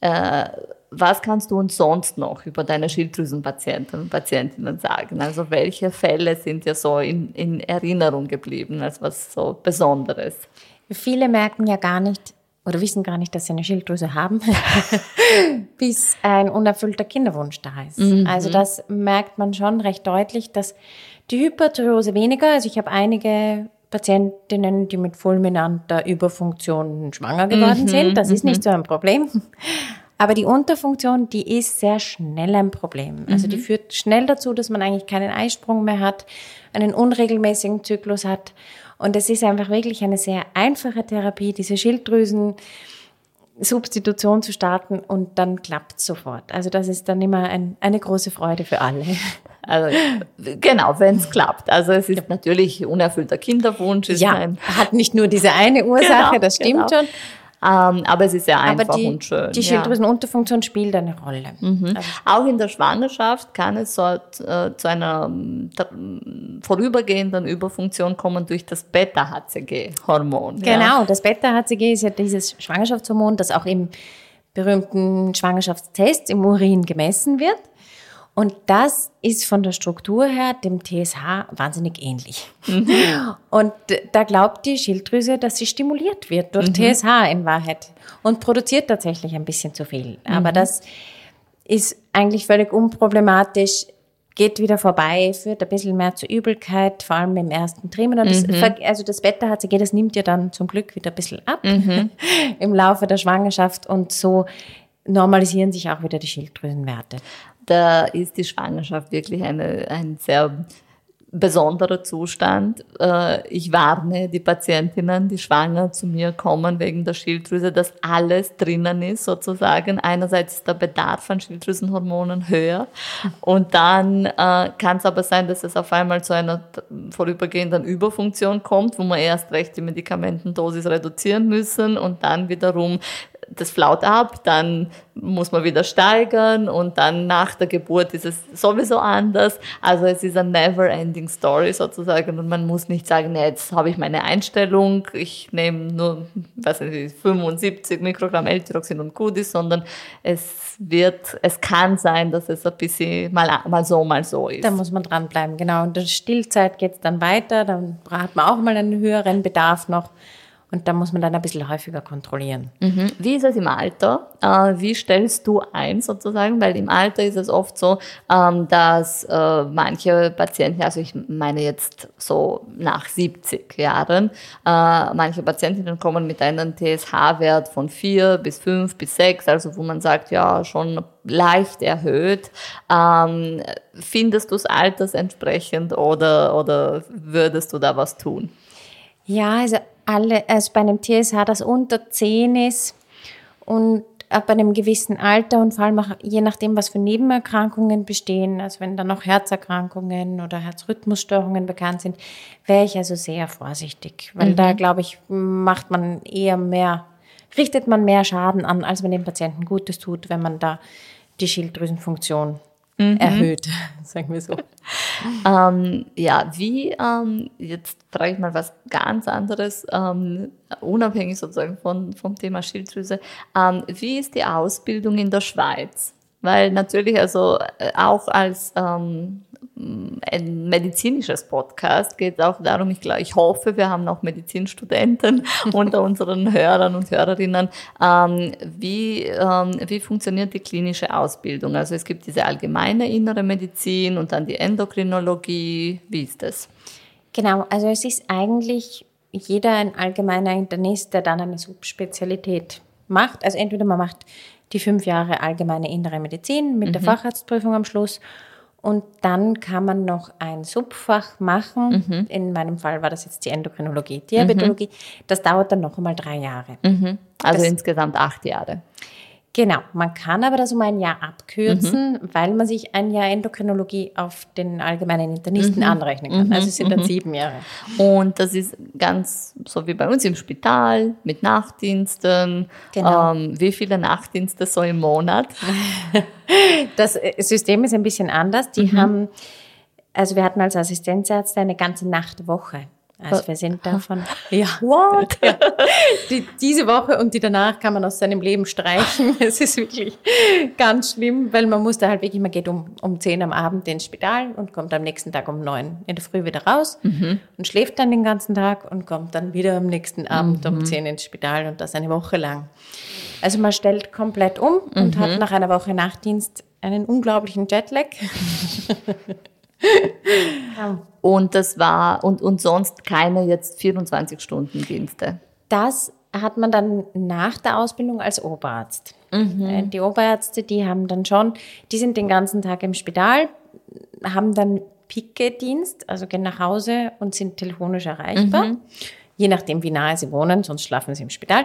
äh, was kannst du uns sonst noch über deine Schilddrüsenpatienten und Patientinnen sagen? Also welche Fälle sind dir so in, in Erinnerung geblieben als was so Besonderes? Viele merken ja gar nicht oder wissen gar nicht, dass sie eine Schilddrüse haben, bis ein unerfüllter Kinderwunsch da ist. Mhm. Also das merkt man schon recht deutlich, dass die Hyperthyreose weniger, also ich habe einige Patientinnen, die mit fulminanter Überfunktion schwanger geworden mhm, sind. Das ist nicht mhm. so ein Problem. Aber die Unterfunktion, die ist sehr schnell ein Problem. Also die mhm. führt schnell dazu, dass man eigentlich keinen Eisprung mehr hat, einen unregelmäßigen Zyklus hat. Und es ist einfach wirklich eine sehr einfache Therapie, diese Schilddrüsen Substitution zu starten und dann klappt sofort. Also das ist dann immer ein, eine große Freude für alle. Also genau, wenn es klappt. Also es ist natürlich unerfüllter Kinderwunsch. ja, hat nicht nur diese eine Ursache, genau, das stimmt genau. schon. Ähm, aber es ist sehr einfach die, und schön. Die Schilddrüsenunterfunktion spielt eine Rolle. Mhm. Also Auch in der Schwangerschaft kann es so, äh, zu einer äh, vorübergehenden Überfunktion kommen durch das Beta-HCG-Hormon. Genau, ja. das Beta-HCG ist ja dieses Schwangerschaftshormon, das auch im berühmten Schwangerschaftstest im Urin gemessen wird. Und das ist von der Struktur her dem TSH wahnsinnig ähnlich. Mhm. Und da glaubt die Schilddrüse, dass sie stimuliert wird durch mhm. TSH in Wahrheit und produziert tatsächlich ein bisschen zu viel. Mhm. Aber das ist eigentlich völlig unproblematisch, geht wieder vorbei, führt ein bisschen mehr zur Übelkeit, vor allem im ersten Trimester. Das, mhm. also das Beta-HCG, das nimmt ja dann zum Glück wieder ein bisschen ab mhm. im Laufe der Schwangerschaft und so normalisieren sich auch wieder die Schilddrüsenwerte da ist die Schwangerschaft wirklich eine, ein sehr besonderer Zustand. Äh, ich warne die Patientinnen, die schwanger zu mir kommen wegen der Schilddrüse, dass alles drinnen ist sozusagen. Einerseits ist der Bedarf an Schilddrüsenhormonen höher und dann äh, kann es aber sein, dass es auf einmal zu einer vorübergehenden Überfunktion kommt, wo man erst recht die Medikamentendosis reduzieren müssen und dann wiederum das flaut ab, dann muss man wieder steigern und dann nach der Geburt ist es sowieso anders. Also es ist eine never-ending Story sozusagen und man muss nicht sagen, nee, jetzt habe ich meine Einstellung, ich nehme nur was nicht, 75 Mikrogramm L-Tyroxin und gut ist, sondern es wird, es kann sein, dass es ein bisschen mal, mal so, mal so ist. Da muss man dranbleiben, genau. Und der Stillzeit geht es dann weiter, dann hat man auch mal einen höheren Bedarf noch. Und da muss man dann ein bisschen häufiger kontrollieren. Mhm. Wie ist es im Alter? Äh, wie stellst du ein sozusagen? Weil im Alter ist es oft so, ähm, dass äh, manche Patienten, also ich meine jetzt so nach 70 Jahren, äh, manche Patientinnen kommen mit einem TSH-Wert von 4 bis 5 bis 6, also wo man sagt, ja, schon leicht erhöht. Ähm, findest du es altersentsprechend oder, oder würdest du da was tun? Ja, also alle, also bei einem TSH, das unter 10 ist und ab einem gewissen Alter und vor allem auch je nachdem, was für Nebenerkrankungen bestehen, also wenn da noch Herzerkrankungen oder Herzrhythmusstörungen bekannt sind, wäre ich also sehr vorsichtig, weil mhm. da glaube ich, macht man eher mehr, richtet man mehr Schaden an, als man dem Patienten Gutes tut, wenn man da die Schilddrüsenfunktion mhm. erhöht, sagen wir so. ähm, ja, wie, ähm, jetzt frage ich mal was ganz anderes, ähm, unabhängig sozusagen von, vom Thema Schilddrüse. Ähm, wie ist die Ausbildung in der Schweiz? Weil natürlich also äh, auch als ähm, ein medizinisches Podcast geht auch darum, ich, glaube, ich hoffe, wir haben auch Medizinstudenten unter unseren Hörern und Hörerinnen. Ähm, wie, ähm, wie funktioniert die klinische Ausbildung? Also es gibt diese allgemeine innere Medizin und dann die Endokrinologie. Wie ist das? Genau, also es ist eigentlich jeder ein allgemeiner Internist, der dann eine Subspezialität macht. Also entweder man macht die fünf Jahre allgemeine innere Medizin mit mhm. der Facharztprüfung am Schluss und dann kann man noch ein Subfach machen. Mhm. In meinem Fall war das jetzt die Endokrinologie, Diabetologie. Mhm. Das dauert dann noch einmal drei Jahre. Mhm. Also das, insgesamt acht Jahre. Genau, man kann aber das um ein Jahr abkürzen, mhm. weil man sich ein Jahr Endokrinologie auf den allgemeinen Internisten mhm. anrechnen kann. Also es sind dann mhm. sieben Jahre. Und das ist ganz so wie bei uns im Spital mit Nachtdiensten. Genau. Ähm, wie viele Nachtdienste so im Monat? Das äh, System ist ein bisschen anders. Die mhm. haben, also wir hatten als Assistenzärzte eine ganze Nachtwoche. Also wir sind davon, ja, what? Ja. Die, diese Woche und die danach kann man aus seinem Leben streichen. Es ist wirklich ganz schlimm, weil man muss da halt wirklich, man geht um, um 10 am Abend ins Spital und kommt am nächsten Tag um 9 in der Früh wieder raus mhm. und schläft dann den ganzen Tag und kommt dann wieder am nächsten Abend mhm. um 10 ins Spital und das eine Woche lang. Also man stellt komplett um und mhm. hat nach einer Woche Nachtdienst einen unglaublichen Jetlag. Und das war, und, und sonst keine jetzt 24-Stunden-Dienste. Das hat man dann nach der Ausbildung als Oberarzt. Mhm. Äh, die Oberärzte, die haben dann schon, die sind den ganzen Tag im Spital, haben dann Picke-Dienst, also gehen nach Hause und sind telefonisch erreichbar. Mhm. Je nachdem, wie nahe sie wohnen, sonst schlafen sie im Spital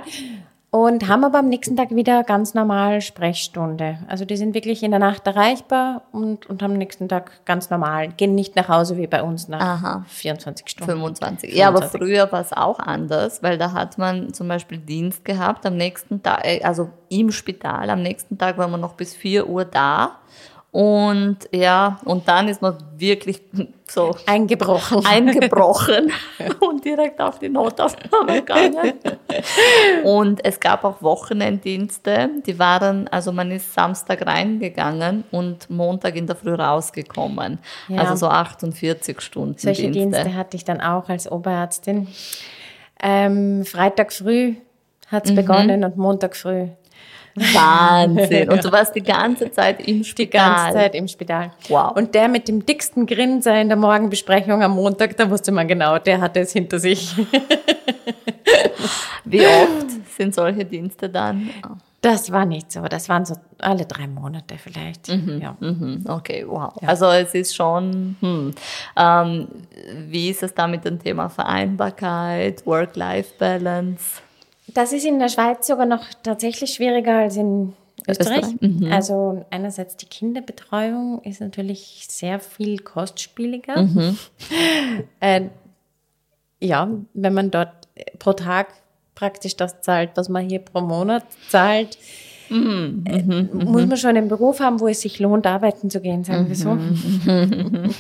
und haben aber am nächsten Tag wieder ganz normal Sprechstunde. Also die sind wirklich in der Nacht erreichbar und, und am nächsten Tag ganz normal. Gehen nicht nach Hause wie bei uns nach Aha. 24 Stunden. 25. 25. Ja, aber früher war es auch anders, weil da hat man zum Beispiel Dienst gehabt am nächsten Tag, äh, also im Spital. Am nächsten Tag war man noch bis 4 Uhr da und ja, und dann ist man wirklich so eingebrochen, eingebrochen und direkt auf die Notaufnahme gegangen. Und es gab auch Wochenenddienste, die waren, also man ist Samstag reingegangen und Montag in der Früh rausgekommen. Ja. Also so 48 Stunden. Solche Dienste. Dienste hatte ich dann auch als Oberärztin. Ähm, Freitag früh hat's mhm. begonnen und Montag früh Wahnsinn. Und du warst die ganze Zeit im Spital. Die ganze Zeit im Spital. Wow. Und der mit dem dicksten Grinser in der Morgenbesprechung am Montag, da wusste man genau, der hatte es hinter sich. Wie oft sind solche Dienste dann? Das war nicht so. Das waren so alle drei Monate vielleicht. Mhm, ja. Mhm, okay, wow. Ja. Also es ist schon, hm. ähm, wie ist es da mit dem Thema Vereinbarkeit, Work-Life-Balance? Das ist in der Schweiz sogar noch tatsächlich schwieriger als in Österreich. Österreich? Mhm. Also einerseits die Kinderbetreuung ist natürlich sehr viel kostspieliger. Mhm. äh, ja, wenn man dort pro Tag praktisch das zahlt, was man hier pro Monat zahlt, mhm. äh, mhm. muss man schon einen Beruf haben, wo es sich lohnt, arbeiten zu gehen, sagen wir so. Mhm.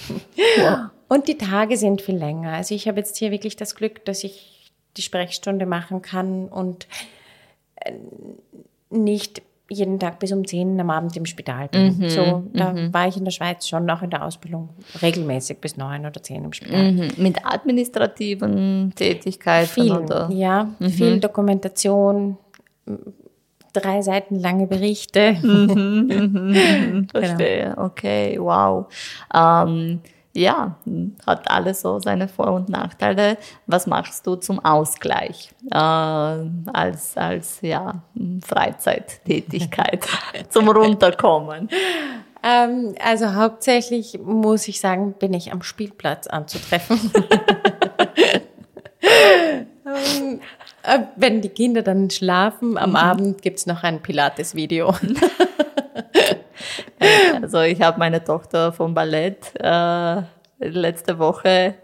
Und die Tage sind viel länger. Also ich habe jetzt hier wirklich das Glück, dass ich die Sprechstunde machen kann und äh, nicht jeden Tag bis um 10 am Abend im Spital bin. Mhm, so, da mhm. war ich in der Schweiz schon noch in der Ausbildung regelmäßig bis 9 oder 10 im Spital. Mhm. Mit administrativen Tätigkeiten? Viel, oder? ja. Mhm. Viel Dokumentation, drei Seiten lange Berichte. Mhm, mhm, Verstehe, genau. okay, wow. Ähm, ja, hat alles so seine Vor- und Nachteile. Was machst du zum Ausgleich äh, als, als ja, Freizeittätigkeit, zum Runterkommen? Ähm, also hauptsächlich muss ich sagen, bin ich am Spielplatz anzutreffen. ähm, äh, wenn die Kinder dann schlafen, am mhm. Abend gibt's noch ein Pilates-Video. Also ich habe meine Tochter vom Ballett äh, letzte Woche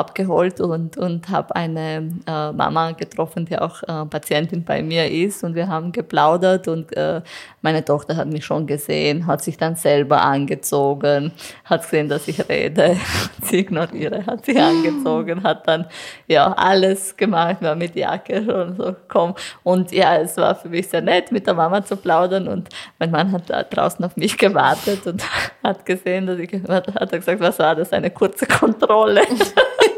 abgeholt und, und habe eine äh, Mama getroffen, die auch äh, Patientin bei mir ist. Und wir haben geplaudert und äh, meine Tochter hat mich schon gesehen, hat sich dann selber angezogen, hat gesehen, dass ich rede, sie ignoriere, hat sich angezogen, hat dann ja alles gemacht, war mit Jacke schon so komm. Und ja, es war für mich sehr nett, mit der Mama zu plaudern. Und mein Mann hat da draußen auf mich gewartet und hat gesehen, dass ich, hat er gesagt, was war das, eine kurze Kontrolle.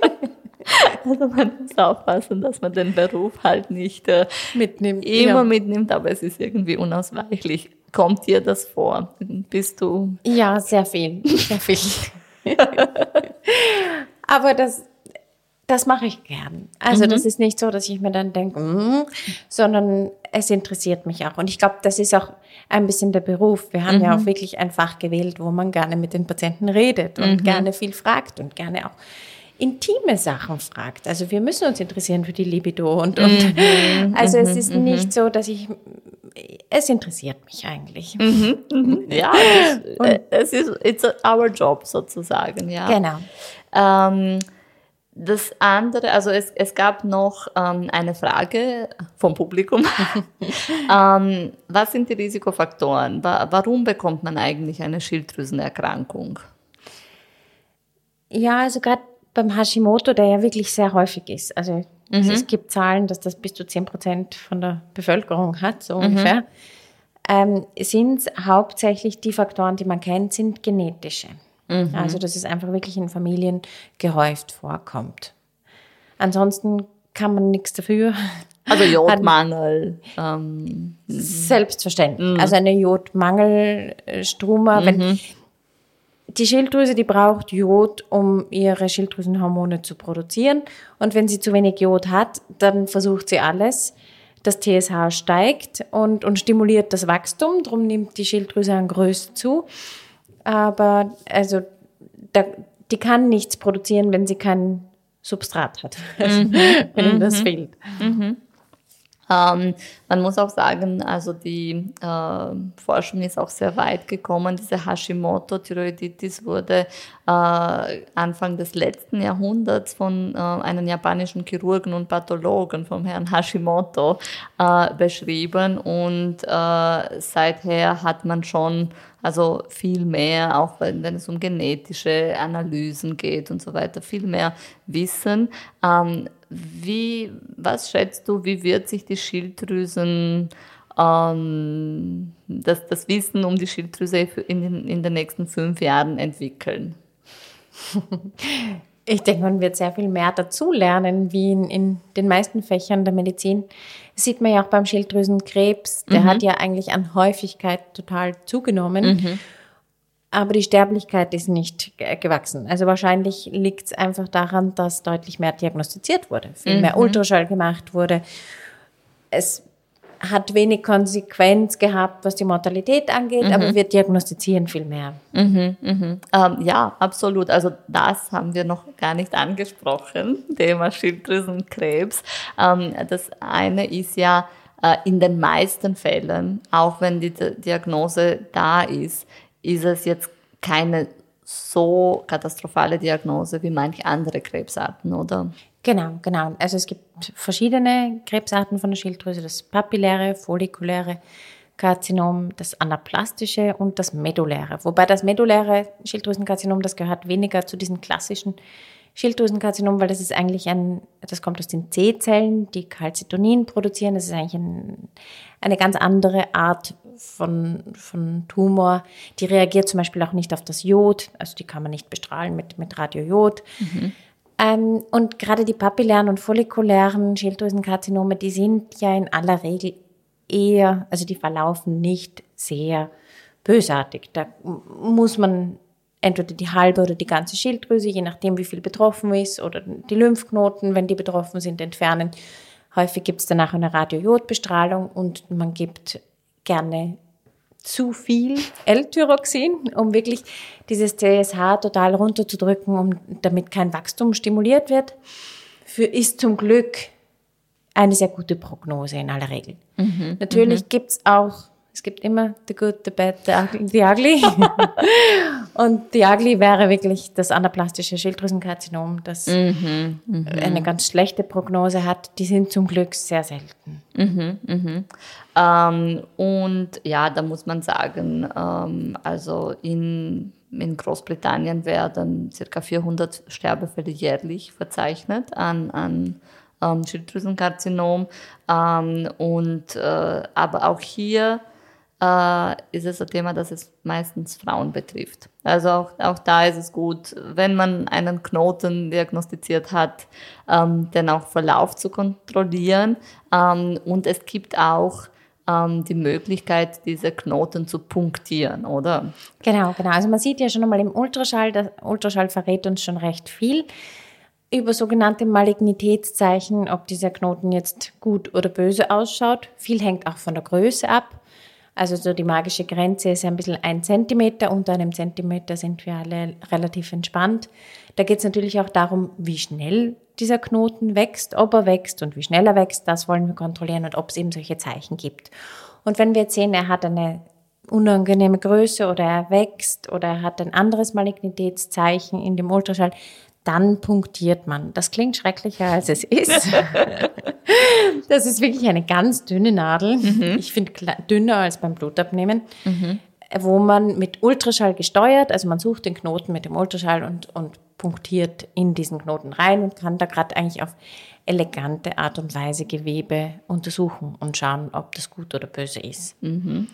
Also man muss aufpassen, dass man den Beruf halt nicht äh, mitnimmt. Immer ja. mitnimmt, aber es ist irgendwie unausweichlich. Kommt dir das vor? Bist du? Ja, sehr viel, sehr viel. aber das, das mache ich gern. Also mhm. das ist nicht so, dass ich mir dann denke, mm, sondern es interessiert mich auch. Und ich glaube, das ist auch ein bisschen der Beruf. Wir haben mhm. ja auch wirklich ein Fach gewählt, wo man gerne mit den Patienten redet und mhm. gerne viel fragt und gerne auch intime Sachen fragt. Also wir müssen uns interessieren für die Libido und, und mhm. also es mhm. ist mhm. nicht so, dass ich es interessiert mich eigentlich. Mhm, ja, es, äh, es ist it's our job sozusagen, ja. Genau. Ähm, das andere, also es, es gab noch ähm, eine Frage vom Publikum. ähm, was sind die Risikofaktoren? Wa warum bekommt man eigentlich eine Schilddrüsenerkrankung? Ja, also gerade beim Hashimoto, der ja wirklich sehr häufig ist. Also mhm. es gibt Zahlen, dass das bis zu 10 Prozent von der Bevölkerung hat, so mhm. ungefähr. Ähm, sind hauptsächlich die Faktoren, die man kennt, sind genetische. Mhm. Also, dass es einfach wirklich in Familien gehäuft vorkommt. Ansonsten kann man nichts dafür. Also Jodmangel. ähm. Selbstverständlich. Mhm. Also eine Jodmangelstruma, mhm. wenn die Schilddrüse, die braucht Jod, um ihre Schilddrüsenhormone zu produzieren. Und wenn sie zu wenig Jod hat, dann versucht sie alles. Das TSH steigt und, und stimuliert das Wachstum. Darum nimmt die Schilddrüse an Größe zu aber also da, die kann nichts produzieren, wenn sie kein Substrat hat, mhm. wenn ihnen das mhm. fehlt. Mhm. Ähm, man muss auch sagen, also die äh, Forschung ist auch sehr weit gekommen. Diese Hashimoto-Thyroiditis wurde äh, Anfang des letzten Jahrhunderts von äh, einem japanischen Chirurgen und Pathologen, vom Herrn Hashimoto, äh, beschrieben. Und äh, seither hat man schon also viel mehr, auch wenn, wenn, es um genetische Analysen geht und so weiter, viel mehr Wissen. Ähm, wie, was schätzt du, wie wird sich die Schilddrüsen, ähm, das, das Wissen um die Schilddrüse in den, in den nächsten fünf Jahren entwickeln? Ich denke, man wird sehr viel mehr dazulernen, wie in, in, den meisten Fächern der Medizin. Das sieht man ja auch beim Schilddrüsenkrebs. Der mhm. hat ja eigentlich an Häufigkeit total zugenommen. Mhm. Aber die Sterblichkeit ist nicht gewachsen. Also wahrscheinlich liegt es einfach daran, dass deutlich mehr diagnostiziert wurde, viel mhm. mehr Ultraschall gemacht wurde. Es hat wenig Konsequenz gehabt, was die Mortalität angeht, mhm. aber wir diagnostizieren viel mehr. Mhm, mhm. Ähm, ja, absolut. Also das haben wir noch gar nicht angesprochen, Thema Schilddrüsenkrebs. Ähm, das eine ist ja, äh, in den meisten Fällen, auch wenn die Diagnose da ist, ist es jetzt keine so katastrophale Diagnose wie manche andere Krebsarten, oder? Genau, genau. Also es gibt verschiedene Krebsarten von der Schilddrüse, das papilläre, follikuläre Karzinom, das anaplastische und das medulläre. Wobei das medulläre Schilddrüsenkarzinom, das gehört weniger zu diesen klassischen Schilddrüsenkarzinom, weil das ist eigentlich ein, das kommt aus den C-Zellen, die Calcitonin produzieren. Das ist eigentlich ein, eine ganz andere Art von, von Tumor. Die reagiert zum Beispiel auch nicht auf das Jod, also die kann man nicht bestrahlen mit, mit Radiojod. Mhm. Ähm, und gerade die papillären und follikulären Schilddrüsenkarzinome, die sind ja in aller Regel eher, also die verlaufen nicht sehr bösartig. Da muss man entweder die halbe oder die ganze Schilddrüse, je nachdem wie viel betroffen ist, oder die Lymphknoten, wenn die betroffen sind, entfernen. Häufig gibt es danach eine Radiojodbestrahlung und man gibt gerne zu viel L-Tyroxin, um wirklich dieses TSH total runterzudrücken, um, damit kein Wachstum stimuliert wird. Für ist zum Glück eine sehr gute Prognose in aller Regel. Mhm, Natürlich mhm. es auch es gibt immer the good, the bad, the ugly. The ugly. Und ugly wäre wirklich das anaplastische Schilddrüsenkarzinom, das mhm, mh. eine ganz schlechte Prognose hat. Die sind zum Glück sehr selten. Mhm, mh. ähm, und ja, da muss man sagen, ähm, also in in Großbritannien werden ca. 400 Sterbefälle jährlich verzeichnet an, an ähm, Schilddrüsenkarzinom. Ähm, und, äh, aber auch hier äh, ist es ein Thema, das es meistens Frauen betrifft. Also auch, auch da ist es gut, wenn man einen Knoten diagnostiziert hat, ähm, den auch Verlauf zu kontrollieren. Ähm, und es gibt auch ähm, die Möglichkeit, diese Knoten zu punktieren, oder? Genau, genau. Also man sieht ja schon einmal im Ultraschall, der Ultraschall verrät uns schon recht viel über sogenannte Malignitätszeichen, ob dieser Knoten jetzt gut oder böse ausschaut. Viel hängt auch von der Größe ab. Also so die magische Grenze ist ein bisschen ein Zentimeter. Unter einem Zentimeter sind wir alle relativ entspannt. Da geht es natürlich auch darum, wie schnell dieser Knoten wächst, ob er wächst und wie schnell er wächst. Das wollen wir kontrollieren und ob es eben solche Zeichen gibt. Und wenn wir jetzt sehen, er hat eine unangenehme Größe oder er wächst oder er hat ein anderes Malignitätszeichen in dem Ultraschall, dann punktiert man. Das klingt schrecklicher, als es ist. das ist wirklich eine ganz dünne Nadel. Mhm. Ich finde dünner als beim Blutabnehmen. Mhm. Wo man mit Ultraschall gesteuert, also man sucht den Knoten mit dem Ultraschall und, und punktiert in diesen Knoten rein und kann da gerade eigentlich auf elegante Art und Weise Gewebe untersuchen und schauen, ob das gut oder böse ist. Mhm.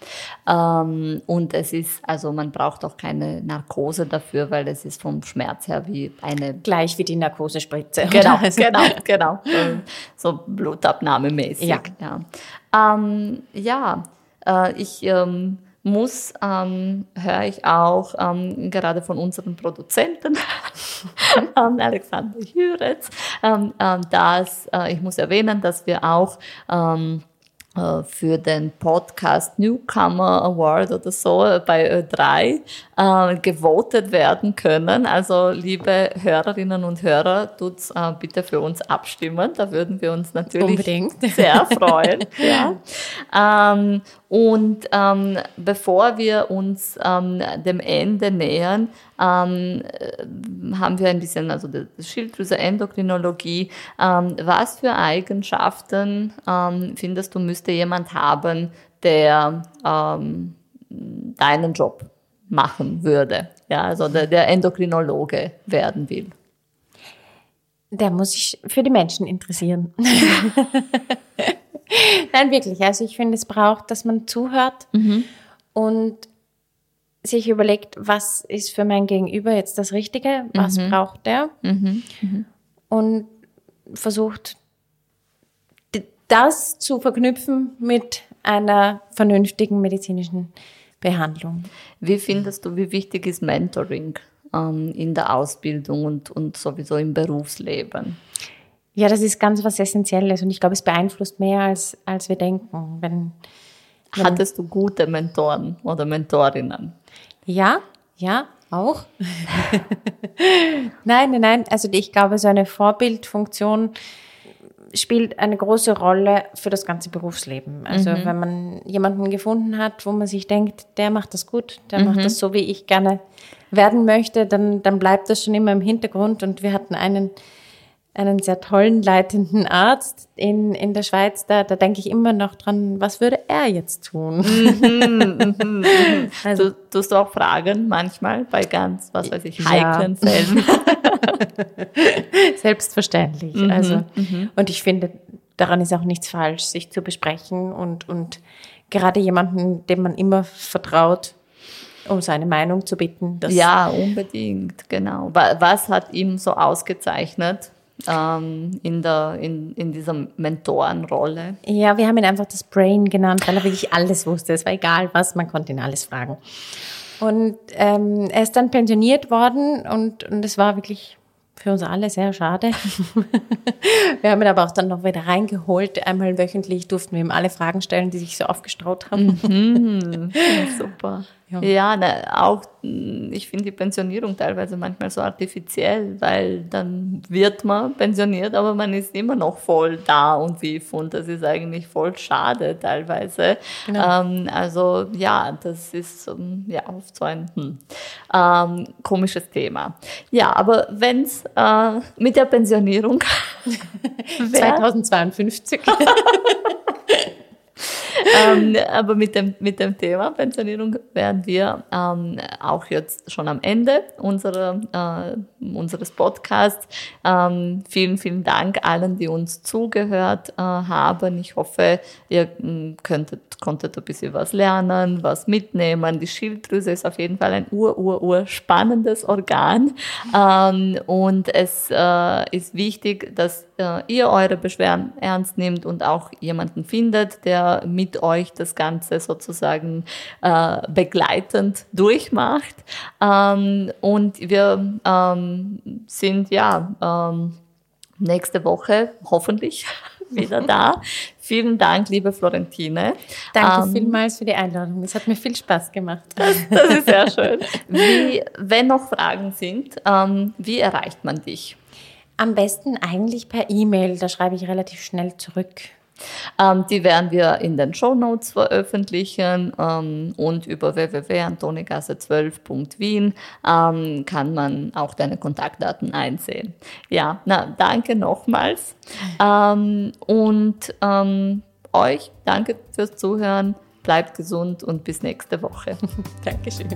Ähm, und es ist, also man braucht auch keine Narkose dafür, weil es ist vom Schmerz her wie eine... Gleich wie die Narkosespritze. Genau, genau, genau. So blutabnahmemäßig. Ja, ja. Ähm, ja äh, ich... Ähm, muss, ähm, höre ich auch ähm, gerade von unseren Produzenten, ähm, Alexander Jüretz, ähm, ähm, dass äh, ich muss erwähnen, dass wir auch ähm, äh, für den Podcast Newcomer Award oder so bei Ö3 äh, gewotet werden können. Also liebe Hörerinnen und Hörer, tut's äh, bitte für uns abstimmen. Da würden wir uns natürlich Unbedingt. sehr freuen. ja. ähm, und ähm, bevor wir uns ähm, dem Ende nähern, ähm, äh, haben wir ein bisschen, also die Schilddrüse Endokrinologie. Ähm, was für Eigenschaften ähm, findest du, müsste jemand haben, der ähm, deinen Job machen würde? Ja, also der, der Endokrinologe werden will. Der muss sich für die Menschen interessieren. Nein, wirklich. Also ich finde, es braucht, dass man zuhört mhm. und sich überlegt, was ist für mein Gegenüber jetzt das Richtige, was mhm. braucht der mhm. mhm. und versucht das zu verknüpfen mit einer vernünftigen medizinischen Behandlung. Wie findest du, wie wichtig ist Mentoring ähm, in der Ausbildung und, und sowieso im Berufsleben? Ja, das ist ganz was Essentielles und ich glaube, es beeinflusst mehr, als, als wir denken. Wenn, wenn Hattest du gute Mentoren oder Mentorinnen? Ja, ja, auch. nein, nein, nein. Also ich glaube, so eine Vorbildfunktion spielt eine große Rolle für das ganze Berufsleben. Also mhm. wenn man jemanden gefunden hat, wo man sich denkt, der macht das gut, der mhm. macht das so, wie ich gerne werden möchte, dann, dann bleibt das schon immer im Hintergrund. Und wir hatten einen einen sehr tollen leitenden Arzt in, in der Schweiz, da, da denke ich immer noch dran, was würde er jetzt tun? Mhm, mhm, mhm. also, du, tust du auch Fragen manchmal bei ganz, was weiß ich, heiklen ja. Fällen? Selbstverständlich. Mhm, also, mhm. und ich finde, daran ist auch nichts falsch, sich zu besprechen und, und gerade jemanden, dem man immer vertraut, um seine Meinung zu bitten. ja, unbedingt, genau. Was hat ihm so ausgezeichnet? Ähm, in, der, in, in dieser Mentorenrolle? Ja, wir haben ihn einfach das Brain genannt, weil er wirklich alles wusste. Es war egal was, man konnte ihn alles fragen. Und ähm, er ist dann pensioniert worden und, und es war wirklich für uns alle sehr schade. wir haben ihn aber auch dann noch wieder reingeholt. Einmal wöchentlich durften wir ihm alle Fragen stellen, die sich so aufgestraut haben. Mhm. super. Ja, ja na, auch ich finde die Pensionierung teilweise manchmal so artifiziell, weil dann wird man pensioniert, aber man ist immer noch voll da und wief und das ist eigentlich voll schade teilweise. Genau. Ähm, also ja, das ist ähm, ja oft so ein hm, ähm, komisches Thema. Ja, aber wenn es äh, mit der Pensionierung 2052 ähm, aber mit dem, mit dem Thema Pensionierung wären wir ähm, auch jetzt schon am Ende unserer, äh, unseres Podcasts. Ähm, vielen, vielen Dank allen, die uns zugehört äh, haben. Ich hoffe, ihr hm, könntet, konntet ein bisschen was lernen, was mitnehmen. Die Schilddrüse ist auf jeden Fall ein ur, ur, ur spannendes Organ. Ähm, und es äh, ist wichtig, dass äh, ihr eure Beschwerden ernst nehmt und auch jemanden findet, der mit euch das Ganze sozusagen äh, begleitend durchmacht. Ähm, und wir ähm, sind ja ähm, nächste Woche hoffentlich wieder da. Vielen Dank, liebe Florentine. Danke ähm, vielmals für die Einladung. Es hat mir viel Spaß gemacht. Das, das ist sehr schön. Wie, wenn noch Fragen sind, ähm, wie erreicht man dich? Am besten eigentlich per E-Mail, da schreibe ich relativ schnell zurück. Ähm, die werden wir in den Show Notes veröffentlichen ähm, und über www.antonigasse12.wien ähm, kann man auch deine Kontaktdaten einsehen. Ja, na, danke nochmals ähm, und ähm, euch danke fürs Zuhören. Bleibt gesund und bis nächste Woche. Dankeschön.